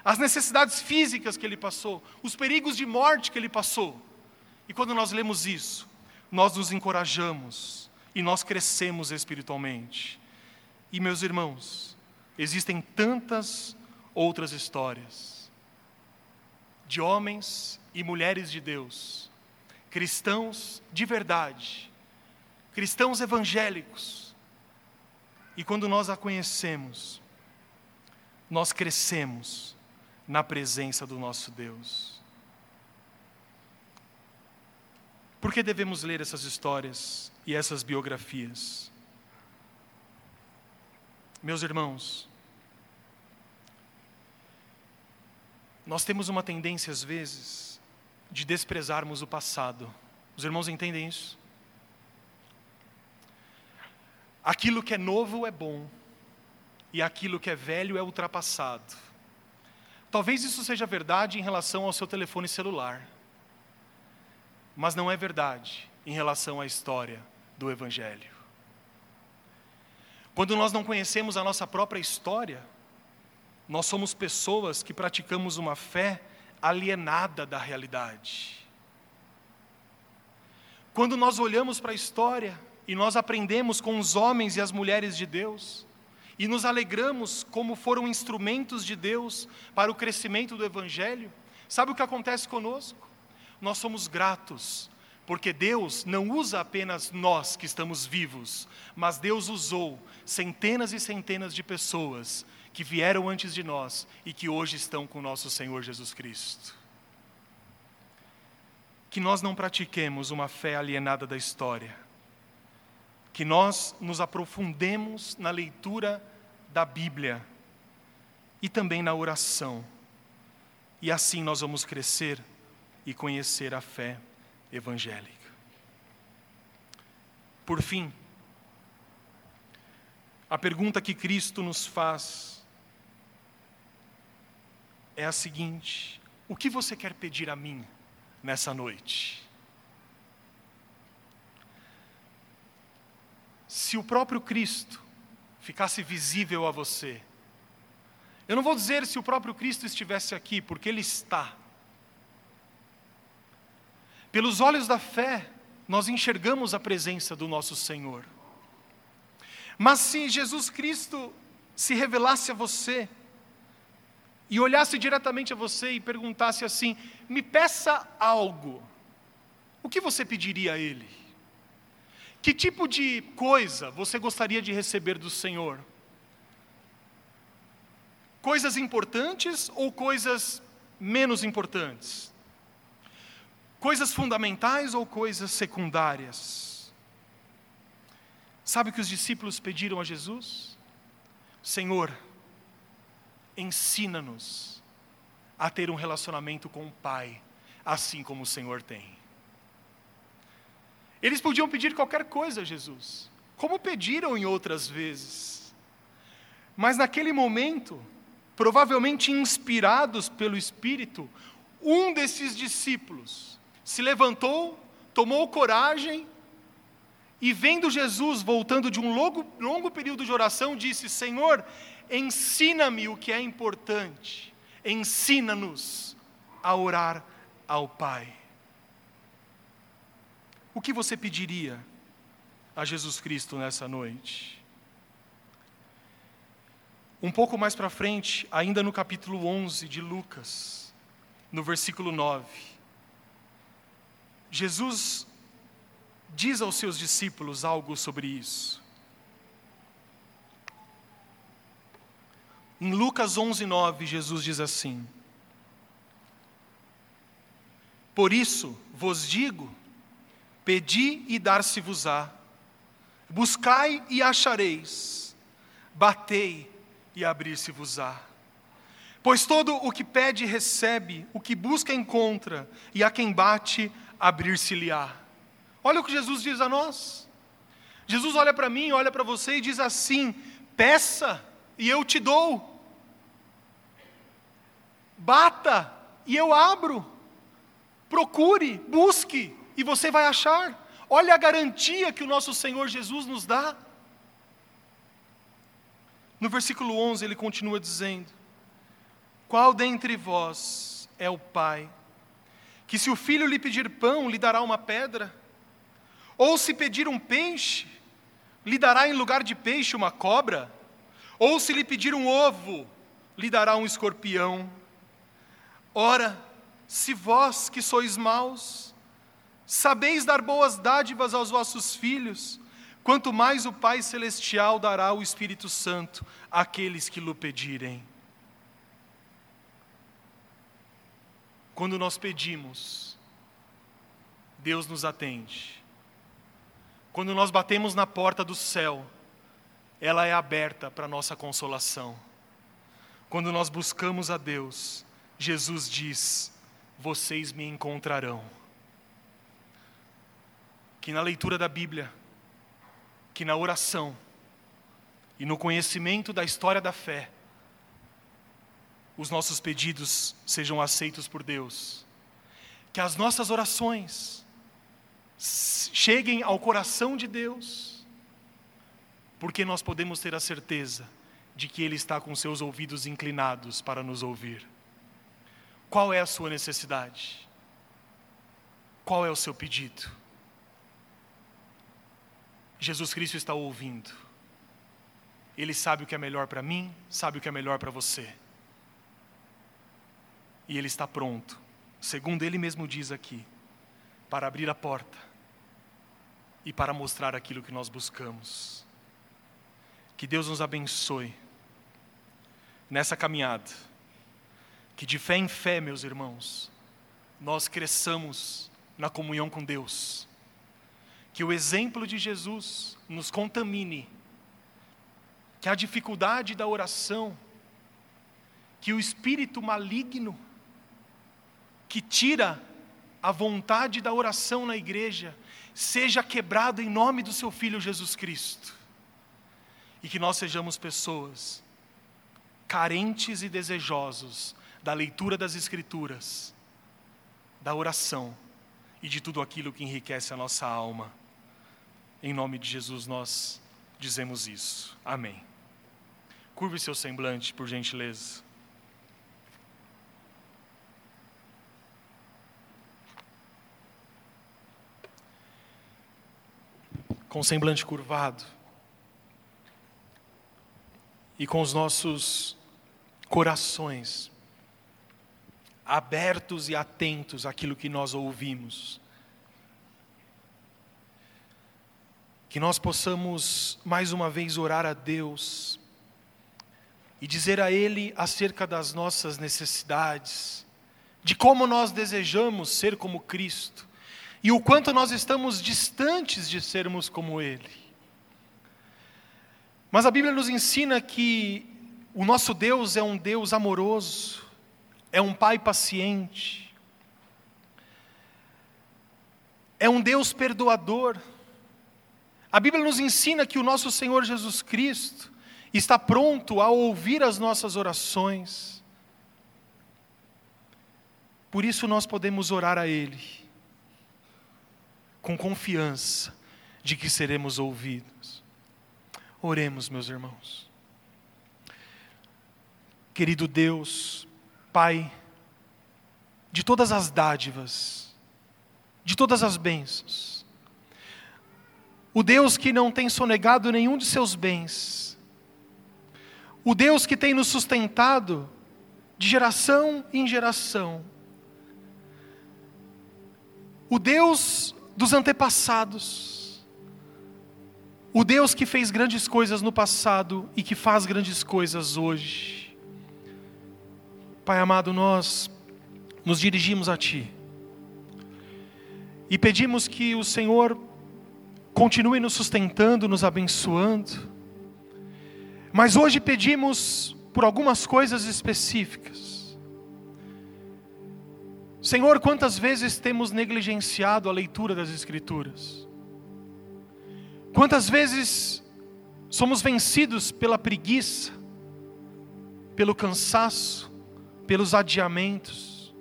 as necessidades físicas que ele passou, os perigos de morte que ele passou. E quando nós lemos isso, nós nos encorajamos e nós crescemos espiritualmente. E meus irmãos, existem tantas outras histórias de homens e mulheres de Deus, cristãos de verdade, cristãos evangélicos. E quando nós a conhecemos, nós crescemos na presença do nosso Deus. Por que devemos ler essas histórias e essas biografias? Meus irmãos, nós temos uma tendência às vezes de desprezarmos o passado. Os irmãos entendem isso? Aquilo que é novo é bom, e aquilo que é velho é ultrapassado. Talvez isso seja verdade em relação ao seu telefone celular, mas não é verdade em relação à história do Evangelho. Quando nós não conhecemos a nossa própria história, nós somos pessoas que praticamos uma fé alienada da realidade. Quando nós olhamos para a história e nós aprendemos com os homens e as mulheres de Deus, e nos alegramos como foram instrumentos de Deus para o crescimento do Evangelho, sabe o que acontece conosco? Nós somos gratos, porque Deus não usa apenas nós que estamos vivos, mas Deus usou centenas e centenas de pessoas que vieram antes de nós e que hoje estão com nosso Senhor Jesus Cristo. Que nós não pratiquemos uma fé alienada da história, que nós nos aprofundemos na leitura da Bíblia e também na oração, e assim nós vamos crescer e conhecer a fé evangélica. Por fim, a pergunta que Cristo nos faz é a seguinte: o que você quer pedir a mim nessa noite? Se o próprio Cristo ficasse visível a você, eu não vou dizer se o próprio Cristo estivesse aqui, porque Ele está. Pelos olhos da fé, nós enxergamos a presença do nosso Senhor. Mas se Jesus Cristo se revelasse a você, e olhasse diretamente a você e perguntasse assim: me peça algo, o que você pediria a Ele? Que tipo de coisa você gostaria de receber do Senhor? Coisas importantes ou coisas menos importantes? Coisas fundamentais ou coisas secundárias? Sabe o que os discípulos pediram a Jesus? Senhor, ensina-nos a ter um relacionamento com o Pai, assim como o Senhor tem. Eles podiam pedir qualquer coisa a Jesus, como pediram em outras vezes. Mas naquele momento, provavelmente inspirados pelo Espírito, um desses discípulos se levantou, tomou coragem e, vendo Jesus voltando de um longo, longo período de oração, disse: Senhor, ensina-me o que é importante, ensina-nos a orar ao Pai. O que você pediria a Jesus Cristo nessa noite? Um pouco mais para frente, ainda no capítulo 11 de Lucas, no versículo 9, Jesus diz aos seus discípulos algo sobre isso. Em Lucas 11, 9, Jesus diz assim: Por isso vos digo, pedi e dar-se-vos-á, buscai e achareis, batei e abrir-se-vos-á. Pois todo o que pede recebe, o que busca encontra, e a quem bate abrir-se-lhe-á. Olha o que Jesus diz a nós. Jesus olha para mim, olha para você e diz assim: peça e eu te dou. Bata e eu abro. Procure, busque e você vai achar. Olha a garantia que o nosso Senhor Jesus nos dá. No versículo 11 ele continua dizendo: Qual dentre vós é o pai que se o filho lhe pedir pão, lhe dará uma pedra? Ou se pedir um peixe, lhe dará em lugar de peixe uma cobra? Ou se lhe pedir um ovo, lhe dará um escorpião? Ora, se vós que sois maus, sabeis dar boas dádivas aos vossos filhos, quanto mais o Pai Celestial dará o Espírito Santo àqueles que lhe pedirem. Quando nós pedimos, Deus nos atende. Quando nós batemos na porta do céu, ela é aberta para nossa consolação. Quando nós buscamos a Deus, Jesus diz: Vocês me encontrarão. Que na leitura da Bíblia, que na oração e no conhecimento da história da fé, os nossos pedidos sejam aceitos por Deus. Que as nossas orações, cheguem ao coração de Deus, porque nós podemos ter a certeza de que Ele está com seus ouvidos inclinados para nos ouvir. Qual é a sua necessidade? Qual é o seu pedido? Jesus Cristo está ouvindo. Ele sabe o que é melhor para mim, sabe o que é melhor para você. E Ele está pronto, segundo Ele mesmo diz aqui, para abrir a porta e para mostrar aquilo que nós buscamos. Que Deus nos abençoe nessa caminhada. Que de fé em fé, meus irmãos, nós cresçamos na comunhão com Deus. Que o exemplo de Jesus nos contamine. Que a dificuldade da oração, que o espírito maligno que tira a vontade da oração na igreja, seja quebrado em nome do seu Filho Jesus Cristo. E que nós sejamos pessoas carentes e desejosos da leitura das Escrituras, da oração e de tudo aquilo que enriquece a nossa alma. Em nome de Jesus nós dizemos isso. Amém. Curve seu semblante, por gentileza. Com o semblante curvado e com os nossos corações abertos e atentos àquilo que nós ouvimos. Que nós possamos mais uma vez orar a Deus e dizer a Ele acerca das nossas necessidades, de como nós desejamos ser como Cristo e o quanto nós estamos distantes de sermos como Ele. Mas a Bíblia nos ensina que o nosso Deus é um Deus amoroso, é um Pai paciente, é um Deus perdoador. A Bíblia nos ensina que o nosso Senhor Jesus Cristo está pronto a ouvir as nossas orações. Por isso nós podemos orar a Ele com confiança de que seremos ouvidos. Oremos, meus irmãos. Querido Deus, Pai, de todas as dádivas, de todas as bênçãos, o Deus que não tem sonegado nenhum de seus bens, o Deus que tem nos sustentado de geração em geração, o Deus dos antepassados. O Deus que fez grandes coisas no passado e que faz grandes coisas hoje. Pai amado, nós nos dirigimos a Ti e pedimos que o Senhor continue nos sustentando, nos abençoando. Mas hoje pedimos por algumas coisas específicas. Senhor, quantas vezes temos negligenciado a leitura das Escrituras? Quantas vezes somos vencidos pela preguiça, pelo cansaço, pelos adiamentos?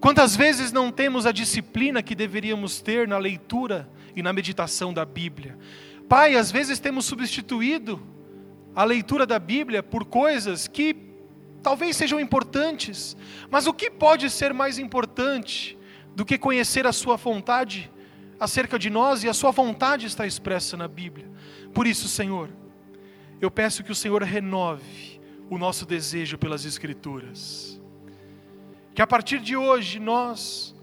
Quantas vezes não temos a disciplina que deveríamos ter na leitura e na meditação da Bíblia? Pai, às vezes temos substituído a leitura da Bíblia por coisas que talvez sejam importantes, mas o que pode ser mais importante do que conhecer a Sua vontade acerca de nós e a Sua vontade está expressa na Bíblia? Por isso, Senhor, eu peço que o Senhor renove o nosso desejo pelas Escrituras, que a partir de hoje nós,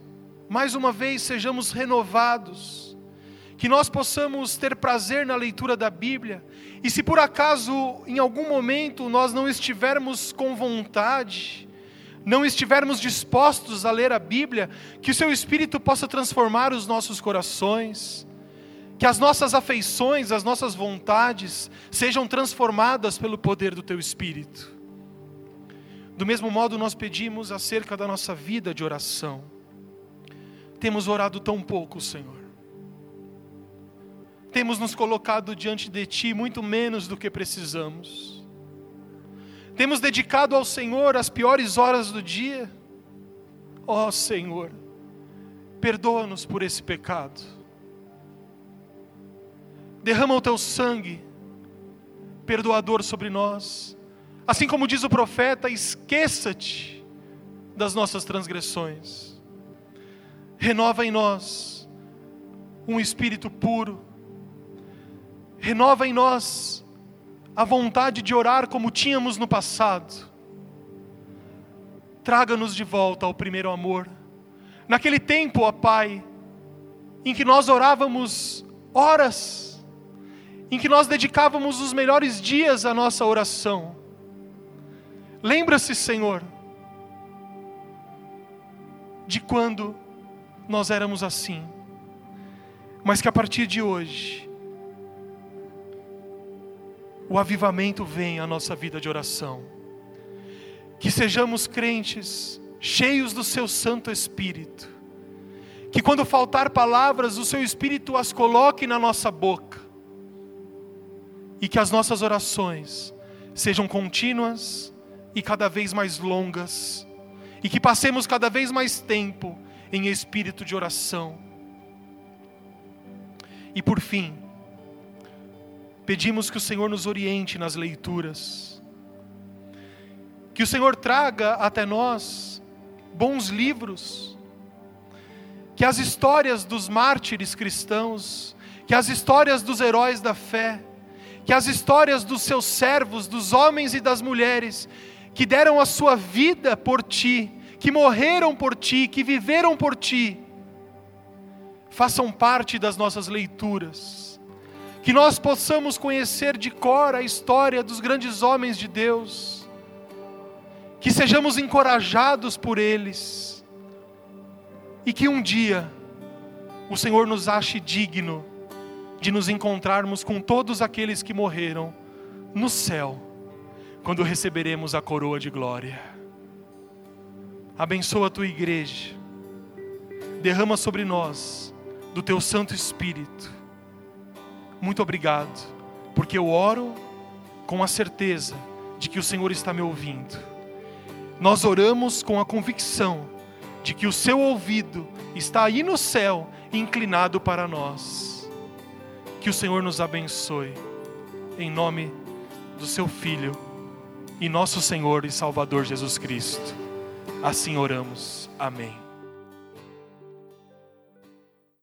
mais uma vez, sejamos renovados que nós possamos ter prazer na leitura da Bíblia, e se por acaso em algum momento nós não estivermos com vontade, não estivermos dispostos a ler a Bíblia, que o Seu Espírito possa transformar os nossos corações, que as nossas afeições, as nossas vontades sejam transformadas pelo poder do Teu Espírito. Do mesmo modo, nós pedimos acerca da nossa vida de oração. Temos orado tão pouco, Senhor temos nos colocado diante de Ti muito menos do que precisamos. Temos dedicado ao Senhor as piores horas do dia. Ó oh, Senhor, perdoa-nos por esse pecado. Derrama o Teu sangue, perdoador sobre nós. Assim como diz o profeta, esqueça-te das nossas transgressões. Renova em nós um espírito puro renova em nós a vontade de orar como tínhamos no passado. Traga-nos de volta ao primeiro amor. Naquele tempo, ó Pai, em que nós orávamos horas, em que nós dedicávamos os melhores dias à nossa oração. Lembra-se, Senhor, de quando nós éramos assim, mas que a partir de hoje, o avivamento venha à nossa vida de oração. Que sejamos crentes cheios do seu Santo Espírito. Que quando faltar palavras, o seu Espírito as coloque na nossa boca. E que as nossas orações sejam contínuas e cada vez mais longas. E que passemos cada vez mais tempo em espírito de oração. E por fim, Pedimos que o Senhor nos oriente nas leituras, que o Senhor traga até nós bons livros, que as histórias dos mártires cristãos, que as histórias dos heróis da fé, que as histórias dos seus servos, dos homens e das mulheres, que deram a sua vida por ti, que morreram por ti, que viveram por ti, façam parte das nossas leituras que nós possamos conhecer de cor a história dos grandes homens de Deus, que sejamos encorajados por eles, e que um dia o Senhor nos ache digno de nos encontrarmos com todos aqueles que morreram no céu, quando receberemos a coroa de glória. Abençoa a tua igreja, derrama sobre nós do teu Santo Espírito muito obrigado, porque eu oro com a certeza de que o Senhor está me ouvindo. Nós oramos com a convicção de que o seu ouvido está aí no céu, inclinado para nós. Que o Senhor nos abençoe, em nome do seu Filho e nosso Senhor e Salvador Jesus Cristo. Assim oramos. Amém.